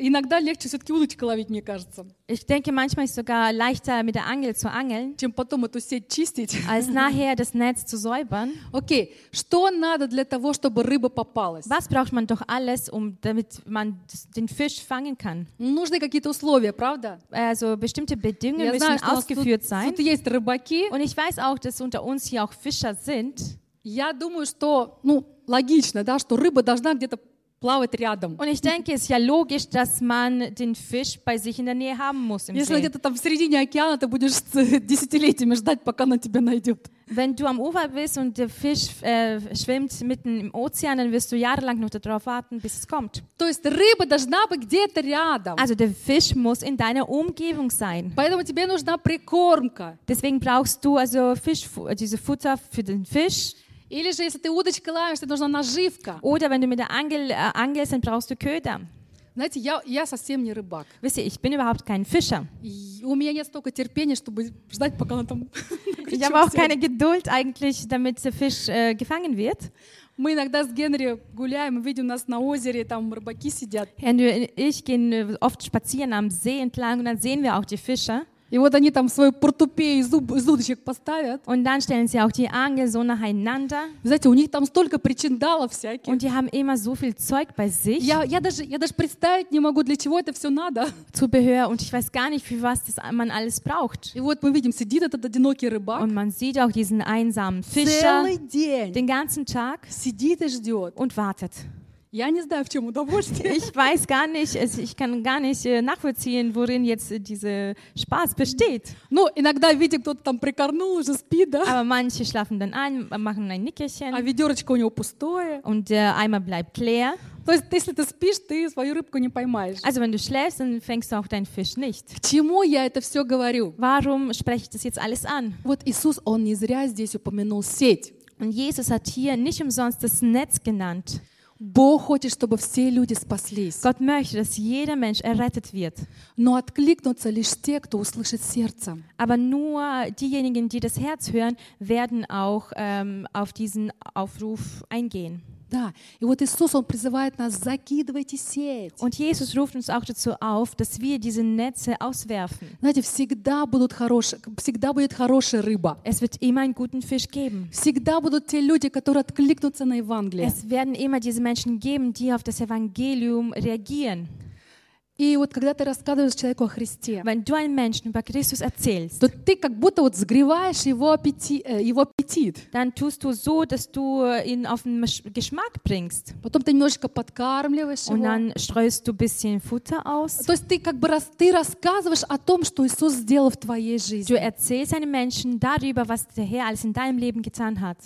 иногда легче все-таки удочка ловить, мне кажется, Ich denke, manchmal ist es sogar leichter mit der Angel zu angeln, чем потом эту сеть чистить. als nachher das Netz zu säubern. Окей, что надо для того, чтобы рыба попалась? Was braucht man doch alles, um damit man das- den Fisch fangen kann? Нужны какие-то условия, правда? Also bestimmte Bedingungen Я müssen знаю, что у нас тут, ausgeführt sein. тут есть рыбаки. Und ich weiß auch, dass unter uns hier auch Fischer sind. Я думаю, что, ну, логично, да, что рыба должна где-то плавать рядом. Und ich denke, es ist ja logisch, dass man den Fisch bei sich in der Nähe haben muss im Если See. где-то там в середине океана, ты будешь с- десятилетиями ждать, пока она тебя найдет. Wenn du am Ufer bist und der Fisch äh, schwimmt mitten im Ozean, dann wirst du jahrelang noch darauf warten, bis es kommt. То есть рыба должна быть где-то рядом. Also der Fisch muss in deiner Umgebung sein. Поэтому тебе нужна прикормка. Deswegen brauchst du also Fisch, diese Futter für den Fisch. Или же, если ты удочкой ловишь, тебе нужна наживка. Oder wenn du mit der Angel äh, angelst, dann brauchst du Köder. Знаете, я, я совсем не рыбак. Wisst ihr, ich bin überhaupt kein Fischer. И у меня нет столько терпения, чтобы ждать, пока она там на Ich крючок habe auch сядет. keine Geduld eigentlich, damit der Fisch äh, gefangen wird. Мы иногда с Генри гуляем, и видим нас на озере, там рыбаки сидят. Henry und ich gehen äh, oft spazieren am See entlang und dann sehen wir auch die Fischer. И вот они там свою портупею из, зуб- из удочек поставят. Und dann stellen sie auch die Angel so nacheinander. Вы знаете, у них там столько причиндалов всяких. Und die haben immer so viel Zeug bei sich, Я, я, даже, я даже представить не могу, для чего это все надо. Zubehör. Und ich weiß gar nicht, für was das man alles braucht. И вот мы видим, сидит этот одинокий рыбак Und man sieht auch diesen einsamen Fischer целый день. den ganzen Tag Сидит и ждет. und wartet. Я не знаю, в чем удовольствие. Ich weiß gar nicht, es- ich kann gar nicht äh, nachvollziehen, worin jetzt äh, dieser Spaß besteht. Ну, иногда, видите, кто-то там прикорнул, уже спит, да? Aber manche schlafen dann ein, machen ein А Nickerchen ведерочко у него пустое. und der Eimer bleibt leer. То есть, если ты спишь, ты свою рыбку не поймаешь. Also wenn du schläfst, dann fängst du auch deinen Fisch nicht. К чему я это все говорю? Warum spreche ich das jetzt alles an? Вот Иисус, Он не зря здесь упомянул сеть. Und Jesus hat hier nicht umsonst das Netz genannt. Бог хочет, чтобы все люди спаслись. Gott möchte, dass jeder Mensch errettet wird. Но откликнутся лишь те, кто услышит сердцем. Aber nur diejenigen, die das Herz hören, werden auch ähm, auf diesen Aufruf eingehen. Да. И вот Иисус, Он призывает нас, закидывайте сеть. Und Jesus ruft uns auch dazu auf, dass wir diese Netze auswerfen. Знаете, всегда, будут хорошие, всегда будет хорошая рыба. Es wird immer einen guten Fisch geben. Всегда будут те люди, которые откликнутся на Евангелие. Es werden immer diese Menschen geben, die auf das Evangelium reagieren. И вот когда ты рассказываешь человеку о Христе, Wenn du einem Menschen über Christus erzählst, то ты как будто вот сгреваешь его, аппети- э, его аппетит. dann tust du so, dass du ihn auf den Geschmack bringst. Потом ты немножечко подкармливаешь Und его. dann streust du bisschen Futter aus. То есть ты как бы раз, ты рассказываешь о том, что Иисус сделал в твоей Du жизни. erzählst einem Menschen darüber, was der Herr alles in deinem Leben getan hat.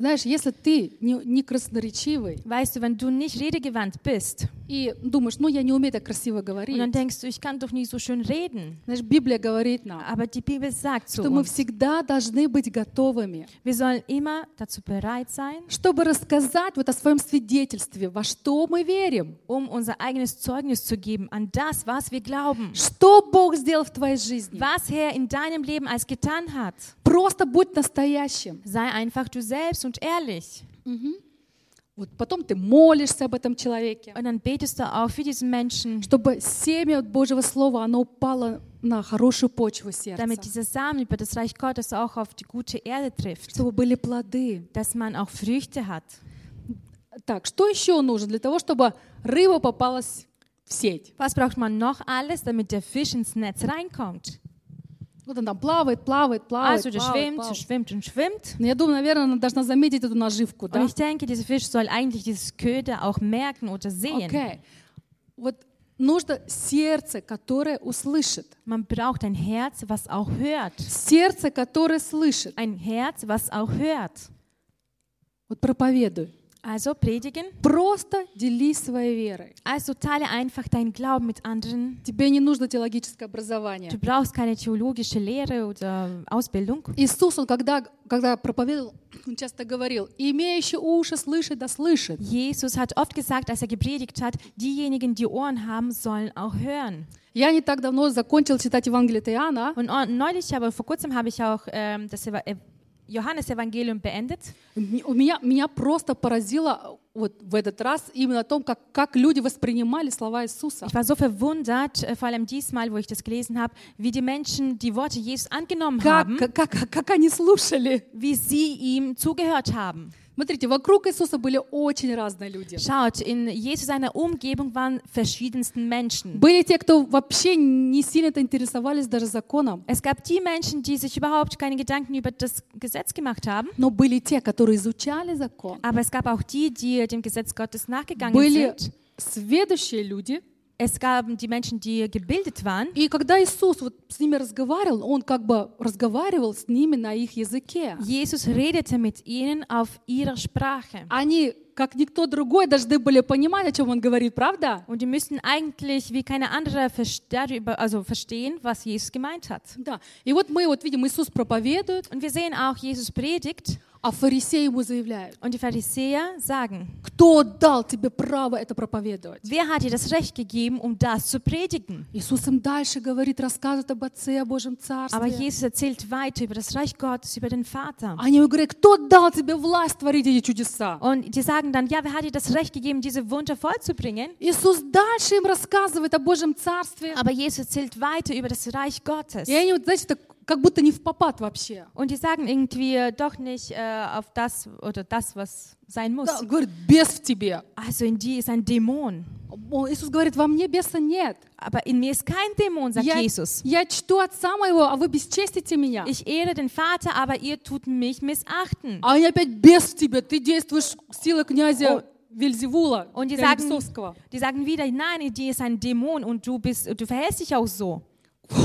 Знаешь, если ты не, не красноречивый Weißt du, wenn du nicht redegewandt bist и думаешь, ну я не умею так красиво und dann говорить, denkst du, ich kann doch nicht so schön reden. знаешь, Библия говорит нам, Aber die Bibel sagt zu что мы всегда должны быть готовыми, wir sollen immer dazu bereit sein, чтобы рассказать вот о своем свидетельстве, во что мы верим, um unser eigenes Zeugnis zu geben an das, was wir glauben. что Бог сделал в твоей жизни. Was Herr in deinem Leben als getan hat. Просто будь настоящим. Sei einfach du selbst und ehrlich. Вот потом ты молишься об этом человеке, Und dann betest du auch für diesen Menschen, чтобы семя Божьего Слова, оно упало на хорошую почву сердца, damit dieser Samen über das Reich Gottes auch auf die gute Erde trifft. чтобы были плоды. Dass man auch Früchte hat. Так, что еще нужно для того, чтобы рыба попалась в сеть? Was braucht man noch alles, damit der Fisch ins Netz reinkommt? Вот она там плавает, плавает, плавает, Also der плавает, schwimmt, плавает. schwimmt und schwimmt. Но я думаю, наверное, она должна заметить эту наживку, Und да? ich denke, dieser Fisch soll eigentlich dieses Köder auch merken oder sehen. Окей. Вот нужно сердце, которое услышит. Man braucht ein Herz, was auch hört. Сердце, которое слышит. Ein Herz, was auch hört. Вот проповедуй. Also predigen. Просто делись своей верой. Also teile einfach deinen Glauben mit anderen. Тебе не нужно теологическое образование. Du brauchst keine theologische Lehre oder Ausbildung. Иисус, он когда, когда проповедовал, он часто говорил, имеющий уши слышать, да слышит. Jesus hat oft gesagt, als er gepredigt hat, diejenigen, die Ohren haben, sollen auch hören. Я не так давно закончил читать Евангелие от Иоанна, Und oh, neulich, aber vor kurzem habe ich auch ähm, das Eva- äh, Johannesevangelium beendet. У меня, меня просто поразило вот в этот раз именно о том, как, как люди воспринимали слова Иисуса. Ich war so verwundert, äh, vor allem diesmal, wo ich das gelesen habe, wie die Menschen die Worte Jesus angenommen Как, haben, как, как, как они слушали. wie sie ihm zugehört haben. Смотрите, вокруг Иисуса были очень разные люди. Schaut, in Jesus seiner Umgebung waren verschiedensten Menschen. Были те, кто вообще не сильно интересовались даже законом, Es gab die Menschen, die sich überhaupt keine Gedanken über das Gesetz gemacht haben, но были те, которые изучали закон. aber es gab auch die, die dem Gesetz Gottes nachgegangen Были sind. сведущие люди. Es gab die Menschen, die gebildet waren. И когда Иисус вот с ними разговаривал, Он как бы разговаривал с ними на их языке. Jesus redete mit ihnen auf ihrer Sprache. Они, как никто другой, должны были понимать, о чем Он говорит, правда? Und die müssten eigentlich wie keine andere darüber, also verstehen, was Jesus gemeint hat. Да. И вот мы вот видим, Иисус проповедует, Und wir sehen auch, Jesus predigt а фарисеи ему заявляют, und die Pharisäer sagen, кто дал тебе право это проповедовать? wer hat dir das Recht gegeben, um das zu predigen? Иисус им дальше говорит, рассказывает об Отце, о Божьем Aber Царстве. Jesus erzählt weiter über das Reich Gottes, über den Vater. Они говорят, кто дал тебе власть творить эти чудеса? Und die sagen dann, ja, wer hat dir das Recht gegeben, diese Wunder vollzubringen? Иисус дальше им рассказывает о Божьем Царстве. Aber Jesus erzählt weiter über das Reich Gottes. И они, вот, знаете, так, как будто не в попад вообще. Und die sagen irgendwie äh, doch nicht äh, auf das oder das, was sein muss. Да, говорит, бес в тебе. Also in dir ist ein Dämon. О, Иисус говорит, во мне беса нет. Aber in mir ist kein Dämon, sagt Я, Jesus. я чту Отца моего, а вы бесчестите меня. Ich ehre den Vater, aber ihr tut mich missachten. А они опять бес в тебе. Ты действуешь силой князя Вельзевула, Und die князя sagen, Бесовского. die sagen wieder, nein, in dir ist ein Dämon und du, bist, du verhältst dich auch so.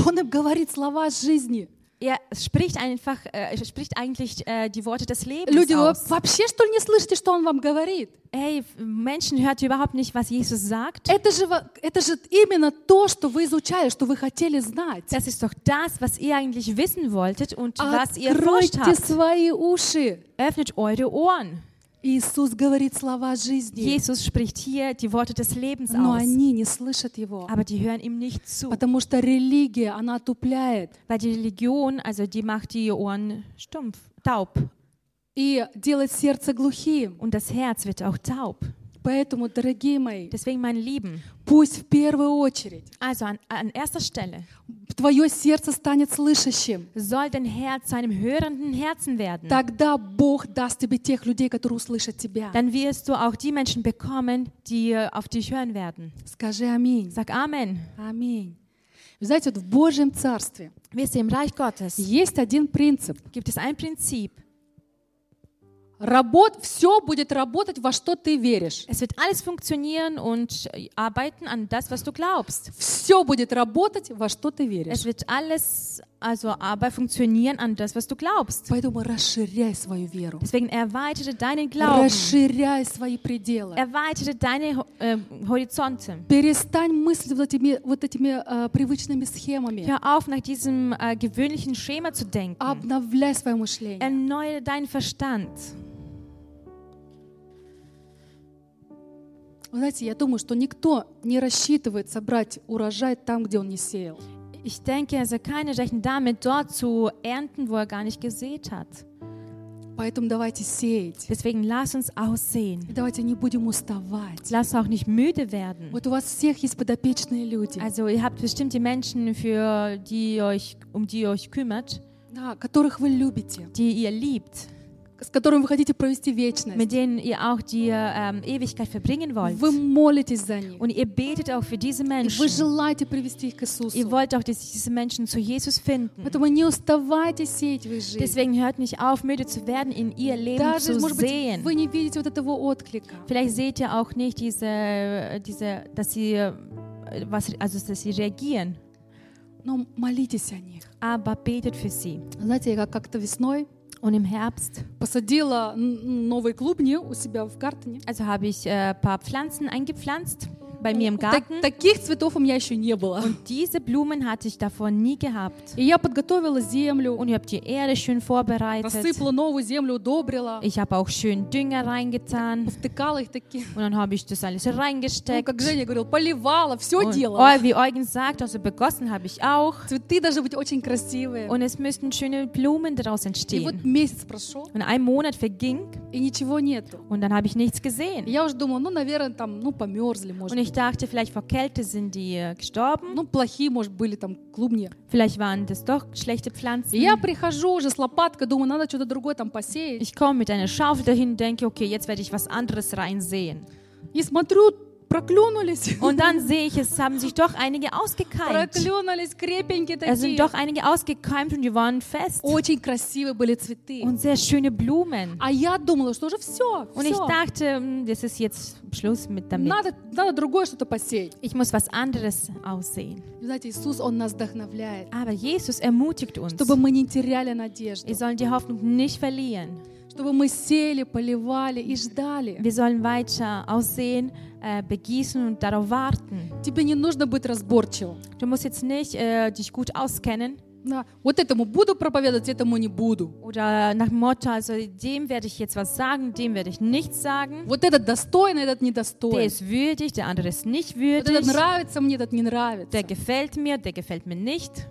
Он им говорит слова жизни. Er spricht einfach, äh, er spricht eigentlich äh, die Worte des Lebens Люди, вы aus. вообще что ли не слышите, что он вам говорит? Hey, Menschen hört überhaupt nicht, was Jesus sagt. Это же, во- это же именно то, что вы изучали, что вы хотели знать. Das ist doch das, was ihr eigentlich wissen wolltet und was ihr erforscht Откройте habt. свои уши. Öffnet eure Ohren. Иисус говорит слова жизни, Jesus spricht hier die Worte des Lebens но aus. они не слышат его. Aber die hören ihm nicht zu. Потому что религия, она тупляет Weil die Religion, also die macht die Ohren stumpf, taub. и делает сердце глухим. Und das Herz wird auch taub. Поэтому, дорогие мои, Deswegen, meine Lieben, пусть в первую очередь also an, an erster Stelle твое сердце станет слышащим. soll dein Herz zu einem hörenden Herzen werden. Тогда Бог даст тебе тех людей, которые услышат тебя. Dann wirst du auch die Menschen bekommen, die äh, auf dich hören werden. Скажи аминь. Sag Amen. Аминь. Вы знаете, вот в Божьем Царстве Wisst ihr, im Reich Gottes есть один принцип. gibt es ein Prinzip. Работ, все будет работать, во что ты веришь. Es wird alles funktionieren und äh, arbeiten an das, was du glaubst. Все будет работать, во что ты веришь. Es wird alles, also aber funktionieren an das, was du glaubst. Поэтому расширяй свою веру. Deswegen erweitere deinen Glauben. Расширяй свои пределы. Erweitere deine äh, Horizonte. Перестань мыслить вот этими, вот этими э, привычными схемами. Hör auf, nach diesem äh, gewöhnlichen Schema zu denken. Обновляй свое мышление. Erneuere deinen Verstand. Вы знаете, я думаю, что никто не рассчитывает собрать урожай там, где он не сеял. Ich denke, also keiner rechnet damit, dort zu ernten, wo er gar nicht gesät hat. Поэтому давайте сеять. Deswegen lass uns aussehen. И давайте не будем уставать. Lass auch nicht müde werden. Вот у вас всех есть подопечные люди, Also ihr habt bestimmt die Menschen, für die ihr euch, um die ihr euch kümmert, да, которых вы любите, die ihr liebt, с которыми вы хотите провести вечность. mit denen ihr auch die ähm, Ewigkeit verbringen wollt. Вы молитесь за них. Und ihr betet auch für diese И вы Menschen. желаете привести их к Иисусу. Ihr wollt auch, dass diese Menschen zu Jesus finden. Поэтому не уставайте сеять в их жизнь. Deswegen hört nicht auf, müde zu werden, in ihr Leben Даже, zu может быть, sehen. вы не видите вот этого отклика. Vielleicht seht ihr auch nicht diese, diese, dass sie, äh, was, also dass sie reagieren, Но молитесь о них. aber betet für sie. Знаете, я как- как-то весной Und im Herbst, посадила н- новые клубни у себя в гартене. also habe ich äh, ein paar Pflanzen eingepflanzt bei mir im Так- Garten. таких цветов у меня еще не было. Und diese Blumen hatte ich davor nie gehabt. И я подготовила землю, Und ich habe die Erde schön vorbereitet. рассыпала новую землю, удобрила, Ich habe auch schön Dünger reingetan. втыкала их такие. Und dann habe ich das alles Ну, reingesteckt. как Женя говорил, поливала, все Und, делала. oh, wie Eugen sagt, also begossen habe ich auch. Цветы должны быть очень красивые. Und es müssten schöne Blumen daraus И вот entstehen. месяц прошел, Und ein Monat verging и ничего нету. und dann habe ich nichts И gesehen. я уже думала, ну, наверное, там, ну, померзли, Und может ich быть. dachte, vielleicht vor Kälte sind die äh, gestorben. Ну, плохие, может, были там клубни. Vielleicht waren das doch schlechte Pflanzen. И я прихожу уже с лопаткой, думаю, надо что-то другое там посеять. Ich komme mit einer Schaufel dahin und denke, okay, jetzt werde ich was anderes reinsehen. И смотрю, проклюнулись. Und dann sehe ich, es haben sich doch einige ausgekeimt. Проклюнулись, крепенькие Es sind такие. doch einige ausgekeimt und die waren fest. Очень красивые были цветы. Und sehr schöne Blumen. А я думала, что уже все, Und ich dachte, hm, das ist jetzt Schluss mit damit. Надо, надо другое что-то посеять. Ich muss was anderes aussehen. И Знаете, Иисус, Он нас вдохновляет, Aber Jesus ermutigt uns. чтобы мы не теряли надежду, Wir sollen die Hoffnung nicht verlieren. чтобы мы сели, поливали и ждали. Wir sollen weiter aussehen, äh, begießen und darauf warten. Тебе не нужно быть разборчивым. Du musst jetzt nicht äh, dich gut auskennen Да. Вот этому буду проповедовать, этому не буду. oder nach dem Motto, also dem werde ich jetzt was sagen, dem werde ich nichts sagen. Вот этот достойный, этот Der недостоин. ist würdig, der andere ist nicht Вот этот würdig. нравится мне, этот не Der нравится. gefällt mir, der gefällt mir nicht.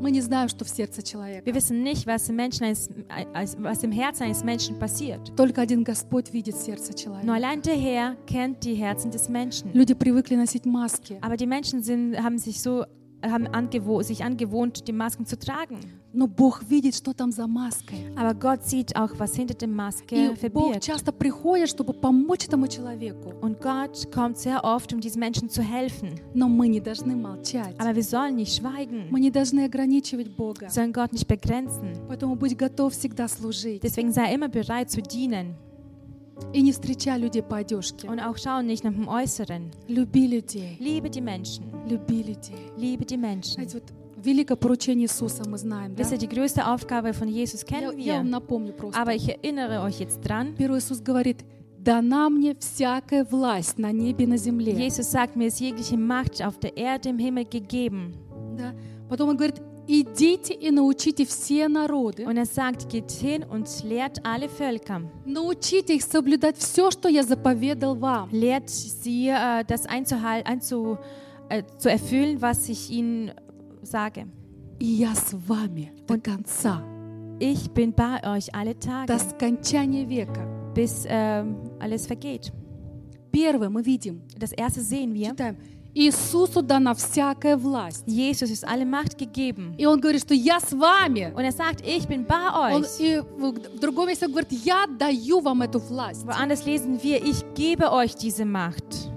Мы не знаем, что в сердце человека. Wir wissen nicht, was im, Menschen eines, äh, was im Herzen eines Menschen passiert. Только один Господь видит сердце Nur человека. allein der Herr kennt die Herzen des Menschen. Люди привыкли носить маски. Aber die Menschen sind, haben sich so haben angewo sich angewohnt, die Masken zu tragen. Но Бог видит, что там за маской. Aber Gott sieht auch, was hinter der Maske И Бог verbirgt. часто приходит, чтобы помочь этому человеку. Und Gott kommt sehr oft, um diesen Menschen zu helfen. Но мы не должны молчать. Aber wir sollen nicht schweigen, Мы не должны ограничивать Бога. wir sollen Gott nicht begrenzen. Поэтому будь готов всегда служить. Deswegen sei immer bereit zu dienen И не встречай людей по одежке. und auch schau nicht nach dem Äußeren. Люби людей. Liebe die Menschen, Люби людей. liebe die Menschen. Знаете, вот великое поручение Иисуса мы знаем, да? Wisst ihr, die größte Aufgabe von Jesus Я, kennen я вам wir. напомню просто. Aber ich erinnere euch jetzt dran. Первый Иисус говорит, дана мне всякая власть на небе и на земле. Jesus sagt, mir ist jegliche Macht auf der Erde im Himmel gegeben. Да? Потом он говорит, идите и научите все народы. Und er sagt, geht hin und lehrt alle Völker. Научите их соблюдать все, что я заповедал вам. Lehrt sie, äh, das einzuhalten, einzu, äh, zu erfüllen, was ich ihnen sage. И я с вами до конца, Ich bin bei euch alle Tage, до скончания века. bis ähm, alles vergeht. Первое мы видим, Das erste sehen wir. читаем, Иисусу дана всякая власть. Jesus ist alle Macht gegeben. И он говорит, что я с вами. Und er sagt, ich bin bei Он, euch. и в в другом месте он говорит, я даю вам эту власть. Woanders lesen wir, ich gebe euch diese Macht.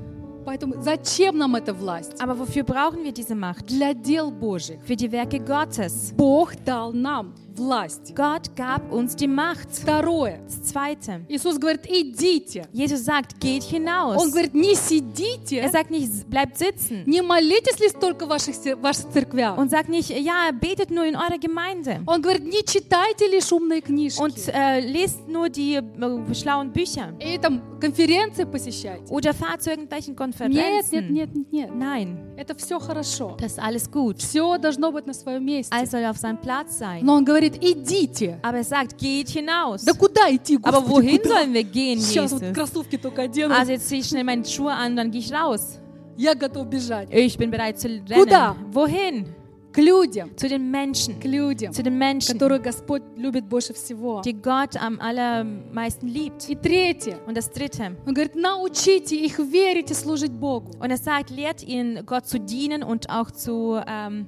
Поэтому зачем нам эта власть? Aber wofür brauchen wir diese Macht? Для дел Божьих. Für die Werke Gottes. Бог дал нам власть. Gott gab uns die Macht. Второе. Das Zweite. Иисус говорит, идите. Jesus sagt, geht hinaus. Он говорит, не Er сидите, sagt nicht, bleibt sitzen. не молитесь ли столько в ваших, ваших церквях. Und sagt nicht, ja, betet nur in eurer Gemeinde. Он говорит, не читайте лишь умные книжки. Und äh, lest nur die äh, schlauen Bücher. И там конференции посещайте. Oder fahrt zu irgendwelchen Konferenzen. нет, нет, нет, нет. Nein, Это все хорошо. das ist alles gut. Все должно быть на своем месте. Alles soll auf seinem Platz sein. Но он говорит, идите. Aber er sagt, geht hinaus. Да куда идти, Aber Господи, wohin куда? sollen wir gehen, Сейчас вот Jesus? кроссовки только одену. Also jetzt ziehe ich schnell meine Schuhe an, dann gehe ich raus. Я готов бежать. Ich bin bereit zu rennen. Куда? Wohin? К людям. Zu den Menschen. К людям, Zu den Menschen, которых Господь любит больше всего. die Gott am allermeisten liebt. И третье. Und das Dritte. Он говорит, научите их верить и служить Богу. Und er sagt, lehrt ihnen, Gott zu dienen und auch zu, ähm,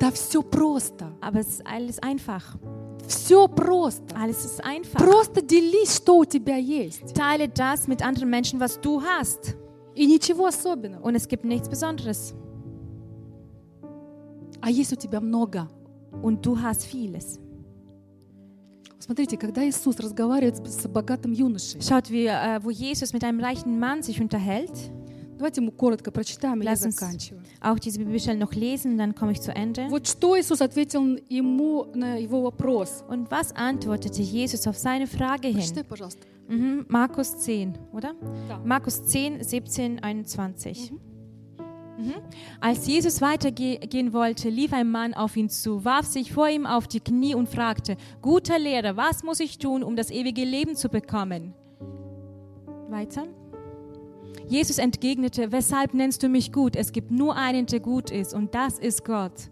Да все просто. aber es ist alles einfach. Все просто. Alles ist einfach. Просто делись, что у тебя есть. Teile das mit anderen Menschen, was du hast. И ничего особенного. Und es gibt nichts Besonderes. А есть у тебя много. Und du hast vieles. Смотрите, когда Иисус разговаривает с с богатым юношей, Schaut, wie, äh, wo Jesus mit einem reichen Mann sich unterhält. Давайте мы коротко прочитаем, и я Lass uns заканчиваю. auch diese Bibelstelle noch lesen, dann komme ich zu Ende. Вот что Иисус ответил ему на его вопрос. Und was antwortete Jesus auf seine Frage Прочитай, hin? пожалуйста. Mhm, Markus 10, oder? Да. Markus 10, 17, 21. Mhm. Als Jesus weitergehen wollte, lief ein Mann auf ihn zu, warf sich vor ihm auf die Knie und fragte, guter Lehrer, was muss ich tun, um das ewige Leben zu bekommen? Weiter. Jesus entgegnete, weshalb nennst du mich gut? Es gibt nur einen, der gut ist, und das ist Gott.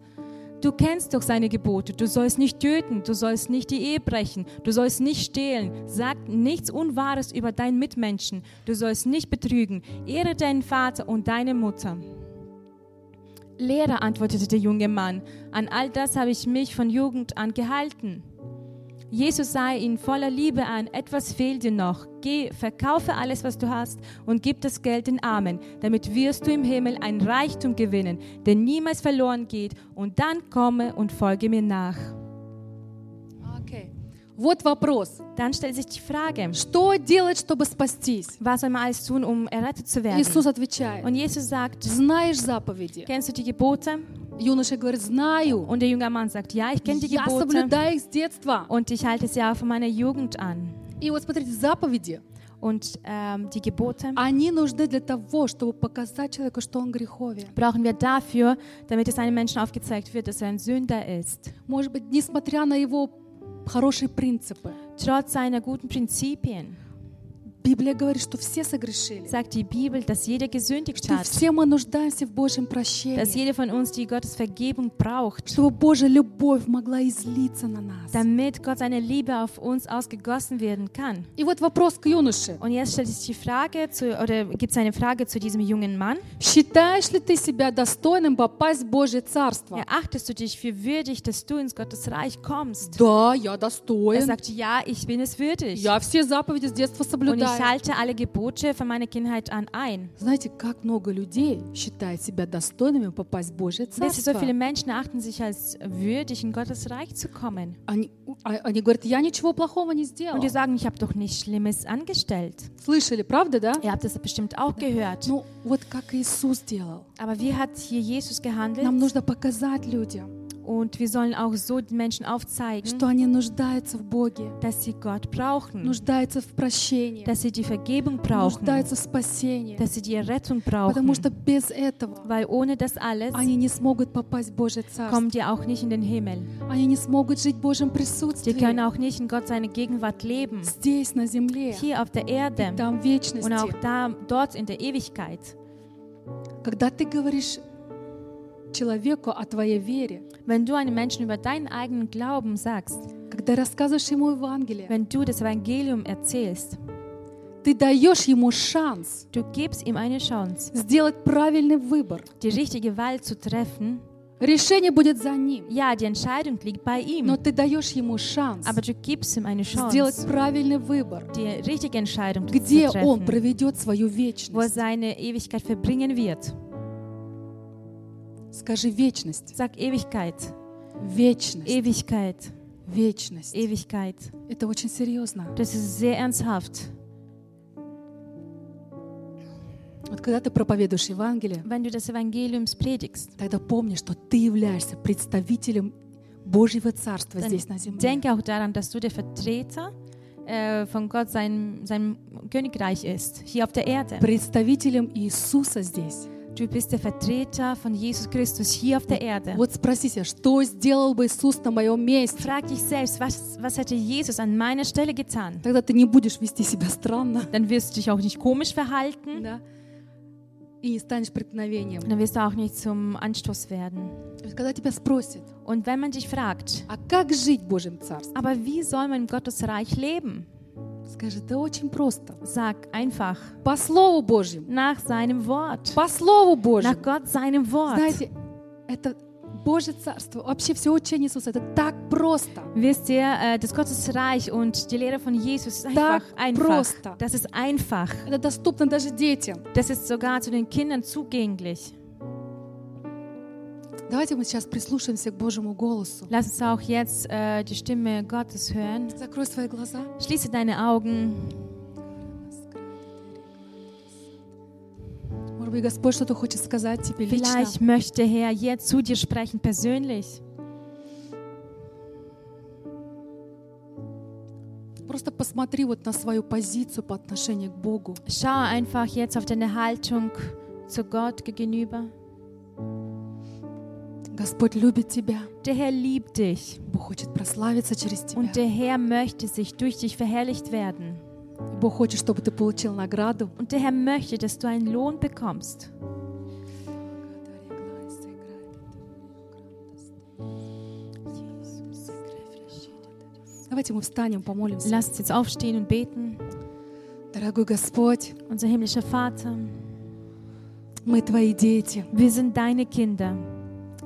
Du kennst doch seine Gebote. Du sollst nicht töten, du sollst nicht die Ehe brechen, du sollst nicht stehlen, sag nichts Unwahres über deinen Mitmenschen, du sollst nicht betrügen, ehre deinen Vater und deine Mutter. Lehrer, antwortete der junge Mann, an all das habe ich mich von Jugend an gehalten. Jesus sah ihn voller Liebe an, etwas fehlt dir noch. Geh, verkaufe alles, was du hast und gib das Geld den Armen, damit wirst du im Himmel ein Reichtum gewinnen, der niemals verloren geht, und dann komme und folge mir nach. Окей. Вот вопрос. Dann stellt sich die Frage, Что делать, чтобы спастись? was soll man alles tun, um errettet zu werden? Иисус отвечает. Und Jesus sagt, Знаешь заповеди? kennst du die Gebote? Юноша говорит, знаю. Und der junge Mann sagt, ja, ich kenne die Я Gebote соблюдаю их с детства. und ich halte sie auch von meiner Jugend an. И вот смотрите, заповеди, Und ähm, die Gebote они нужны для того, чтобы показать человеку, что он греховен. brauchen wir dafür, damit es einem Menschen aufgezeigt wird, dass er ein Sünder ist. Может быть, несмотря на его хорошие принципы. Trotz seiner guten Prinzipien Библия говорит, что все согрешили. sagt die Bibel, dass jeder gesündigt Что hat, все мы нуждаемся в Божьем прощении. dass jeder von uns die Gottes Vergebung braucht, Чтобы Божья любовь могла излиться на нас. damit Gott seine Liebe auf uns ausgegossen werden kann. И вот вопрос к юноше. Und jetzt stellt sich die Frage zu, oder gibt es eine Frage zu diesem jungen Mann? Считаешь ли ты себя достойным попасть в Божье Царство? Erachtest du dich für würdig, dass du ins Gottes Reich kommst? Да, я Er достоин. sagt, ja, ich bin es würdig. Я все заповеди с детства Und ich соблюдаю. halte alle Gebote von meiner Kindheit an ein. Знаете, как много людей считает себя достойными попасть в Божье Wisst ihr, so Царство? viele Menschen achten sich als würdig, in Gottes Reich zu kommen. Они, а- они говорят, я ничего плохого не сделал. Und die sagen, ich habe doch nichts Schlimmes angestellt. Слышали, правда, да? Ihr habt das bestimmt auch gehört. Ну, вот как Иисус делал. Aber wie hat hier Jesus gehandelt? Нам нужно показать людям, Und wir sollen auch so den Menschen aufzeigen, что они нуждаются в Боге, dass sie Gott brauchen, нуждаются в прощении, dass sie die Vergebung brauchen, нуждаются в спасении. dass sie die Errettung Потому brauchen. что без этого Weil ohne das alles они не смогут попасть в Божье Царство. kommt ihr auch nicht in den Himmel. Они не смогут жить в Божьем Sie присутствии können auch nicht in Gott seine Gegenwart leben. здесь, на земле, Hier auf der Erde там в und auch вечности. da, dort in der Ewigkeit. Когда ты говоришь человеку о твоей вере, Wenn du einem Menschen über deinen eigenen Glauben sagst, когда рассказываешь ему Евангелие, wenn du das Evangelium erzählst, ты даешь ему шанс du gibst ihm eine Chance, сделать правильный выбор. die richtige Wahl zu treffen. Решение будет за ним, Ja, die Entscheidung liegt bei но ihm, ты даешь ему шанс aber du gibst ihm eine сделать Chance, правильный выбор, die richtige Entscheidung где zu он treffen, проведет свою wo er вечность. seine Ewigkeit verbringen wird. Скажи вечность, Sag Ewigkeit, вечность, Ewigkeit, вечность. Ewigkeit. Это очень серьезно. Das ist sehr ernsthaft. Вот когда ты проповедуешь Евангелие, Wenn du das Evangelium predigst, тогда помни, что ты являешься представителем Божьего Царства здесь на земле. denke auch daran, dass du der Vertreter äh, von Gott, seinem, seinem Königreich ist, hier auf der Erde. Представителем Иисуса здесь. Du bist der Vertreter von Jesus Christus hier auf der Erde. Вот спроси себя, что сделал бы Иисус на моем месте? Frag dich selbst, was, was hätte Jesus an meiner Stelle getan? Тогда ты не будешь вести себя странно, Dann wirst du dich auch nicht komisch verhalten. да? И не станешь преткновением. Dann wirst du auch nicht zum Anstoß werden. То есть, когда тебя спросят, Und wenn man dich fragt, а как жить в Божьем Царстве? aber wie soll man in Gottes Reich leben? Скажи, да очень просто. Sag einfach По Слову Божьему. nach seinem Wort. По Слову Божьему. Nach Gott seinem Wort. Знаете, это Божье Царство, вообще все учение Иисуса, это так просто. Wisst ihr, äh, das Gottes Reich und die Lehre von Jesus ist einfach Так einfach. просто. Das ist einfach. Это доступно даже детям. Das ist sogar zu den Kindern zugänglich. Давайте мы сейчас прислушаемся к Божьему голосу. Lass uns auch jetzt äh, die Stimme Gottes hören. Закрой свои глаза. Schließe deine Augen. Может быть, Господь что-то хочет сказать тебе лично. Vielleicht möchte Herr jetzt zu dir sprechen, persönlich. Просто посмотри вот на свою позицию по отношению к Богу. Schau einfach jetzt auf deine Haltung zu Gott gegenüber. Господь любит тебя. Der Herr liebt dich Бог хочет прославиться через тебя. und der Herr möchte sich durch dich verherrlicht werden. Бог хочет, чтобы ты получил награду. Und der Herr möchte, dass du einen Lohn bekommst. Давайте мы встанем, помолимся. Lasst uns jetzt aufstehen und beten. Дорогой Господь, Unser himmlischer Vater, мы Твои дети. wir sind deine Kinder.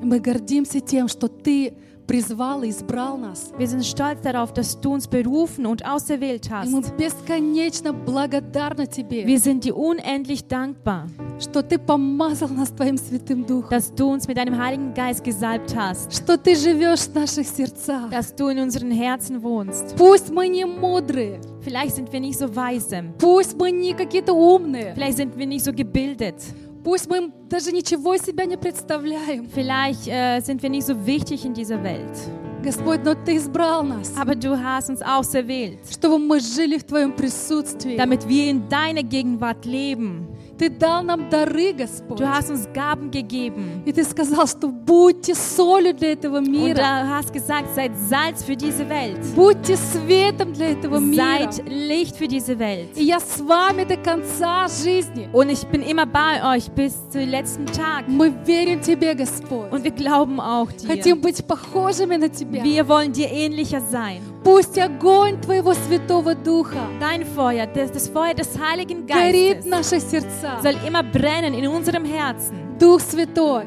Мы гордимся тем, что Ты призвал и избрал нас. Wir sind stolz darauf, dass du uns berufen und auserwählt И мы hast. бесконечно благодарны Тебе, Wir sind dir unendlich dankbar, что Ты помазал нас Твоим Святым Духом, dass du uns mit deinem Heiligen Geist gesalbt hast, что Ты живешь в наших сердцах. dass du in unseren Herzen wohnst. Пусть мы не мудрые, Vielleicht sind wir nicht so weise, пусть мы не какие-то умные, vielleicht sind wir nicht so gebildet, пусть мы даже ничего из себя не представляем. vielleicht äh, sind wir nicht so wichtig in dieser Welt. Господь, но Ты избрал нас, Aber du hast uns auserwählt, чтобы мы жили в Твоем присутствии. damit wir in deiner Gegenwart leben. Ты дал нам дары, Господь. Du hast uns Gaben gegeben. И Ты сказал, что будьте солью для этого Und мира. du hast gesagt, seid Salz für diese Welt. Будьте светом для этого мира. Seid Licht für diese Welt. И я с вами до конца жизни. Und ich bin immer bei euch bis zum letzten Tag. Мы верим Тебе, Господь. Und wir glauben auch dir. Хотим быть похожими на Тебя. Wir wollen dir ähnlicher sein. Пусть огонь Твоего Святого Духа Dein Feuer, das, das Feuer des Heiligen горит в Geistes, наших сердцах. soll immer brennen in unserem Herzen. Дух Святой,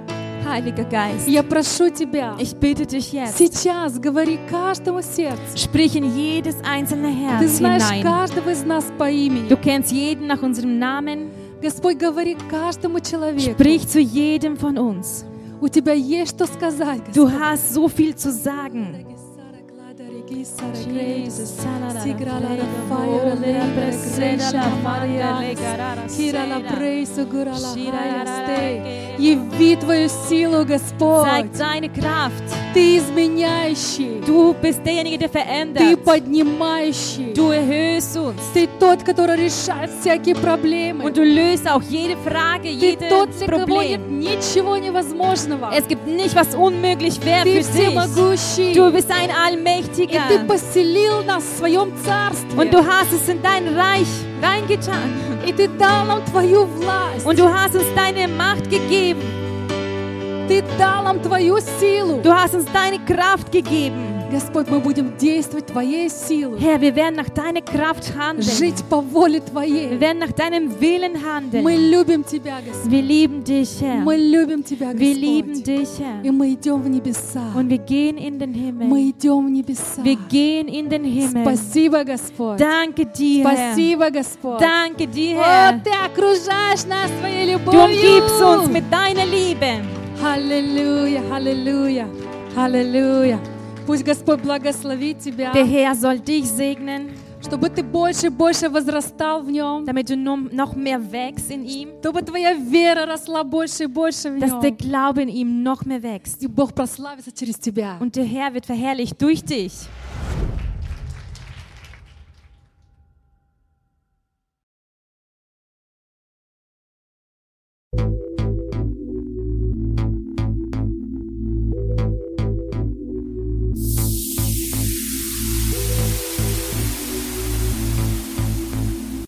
Heiliger Geist, я прошу Тебя, ich bitte dich jetzt, сейчас говори каждому сердцу. sprich in jedes einzelne Ты Herz знаешь hinein. каждого из нас по имени. Du kennst jeden nach unserem Namen. Господь, говори каждому человеку. Sprich zu jedem von uns. У Тебя есть что сказать, Du Господь. hast so viel zu sagen. Яви Твою силу, Господь. Zeig deine Kraft. Ты изменяющий. Du bist derjenige, der Ты поднимающий. Du erhöhst uns. Ты тот, который решает всякие проблемы. Und du löst auch jede Frage, Ты тот, для кого нет ничего невозможного. Es gibt nicht, was unmöglich wäre Ты für dich. всемогущий. Du bist ein И Allmächtiger. Ты поселил нас в своем царстве. Und du hast es in dein Reich reingetan. И Ты дал нам Твою власть. Und du hast uns deine Macht gegeben. Ты дал нам Твою силу. Du hast uns deine Kraft gegeben. Господь, мы будем действовать Твоей силой. Herr, wir werden nach deiner Kraft handeln. Жить по воле Wir Твоей. werden nach deinem Willen Мы handeln. любим Тебя, Господь. Wir lieben dich, Herr. Мы любим Тебя, Wir lieben Господь. dich, И Herr. мы идем в небеса. Und wir gehen in den Himmel. Мы идем в небеса. Wir gehen in den Himmel. Спасибо, Господь. Danke dir, Herr. Спасибо, Господь. Danke dir, О, Herr. Ты окружаешь нас Твоей Du umgibst uns любовью. mit deiner Liebe. Аллилуйя, аллилуйя, аллилуйя. Пусть Господь благословит тебя, Der Herr soll dich segnen, чтобы ты больше и больше возрастал в нем, damit du nun noch mehr wächst in ihm, чтобы твоя вера росла больше и больше в dass der нем. Glaube in ihm noch mehr wächst. И Бог прославится через тебя. Und der Herr wird verherrlicht durch dich.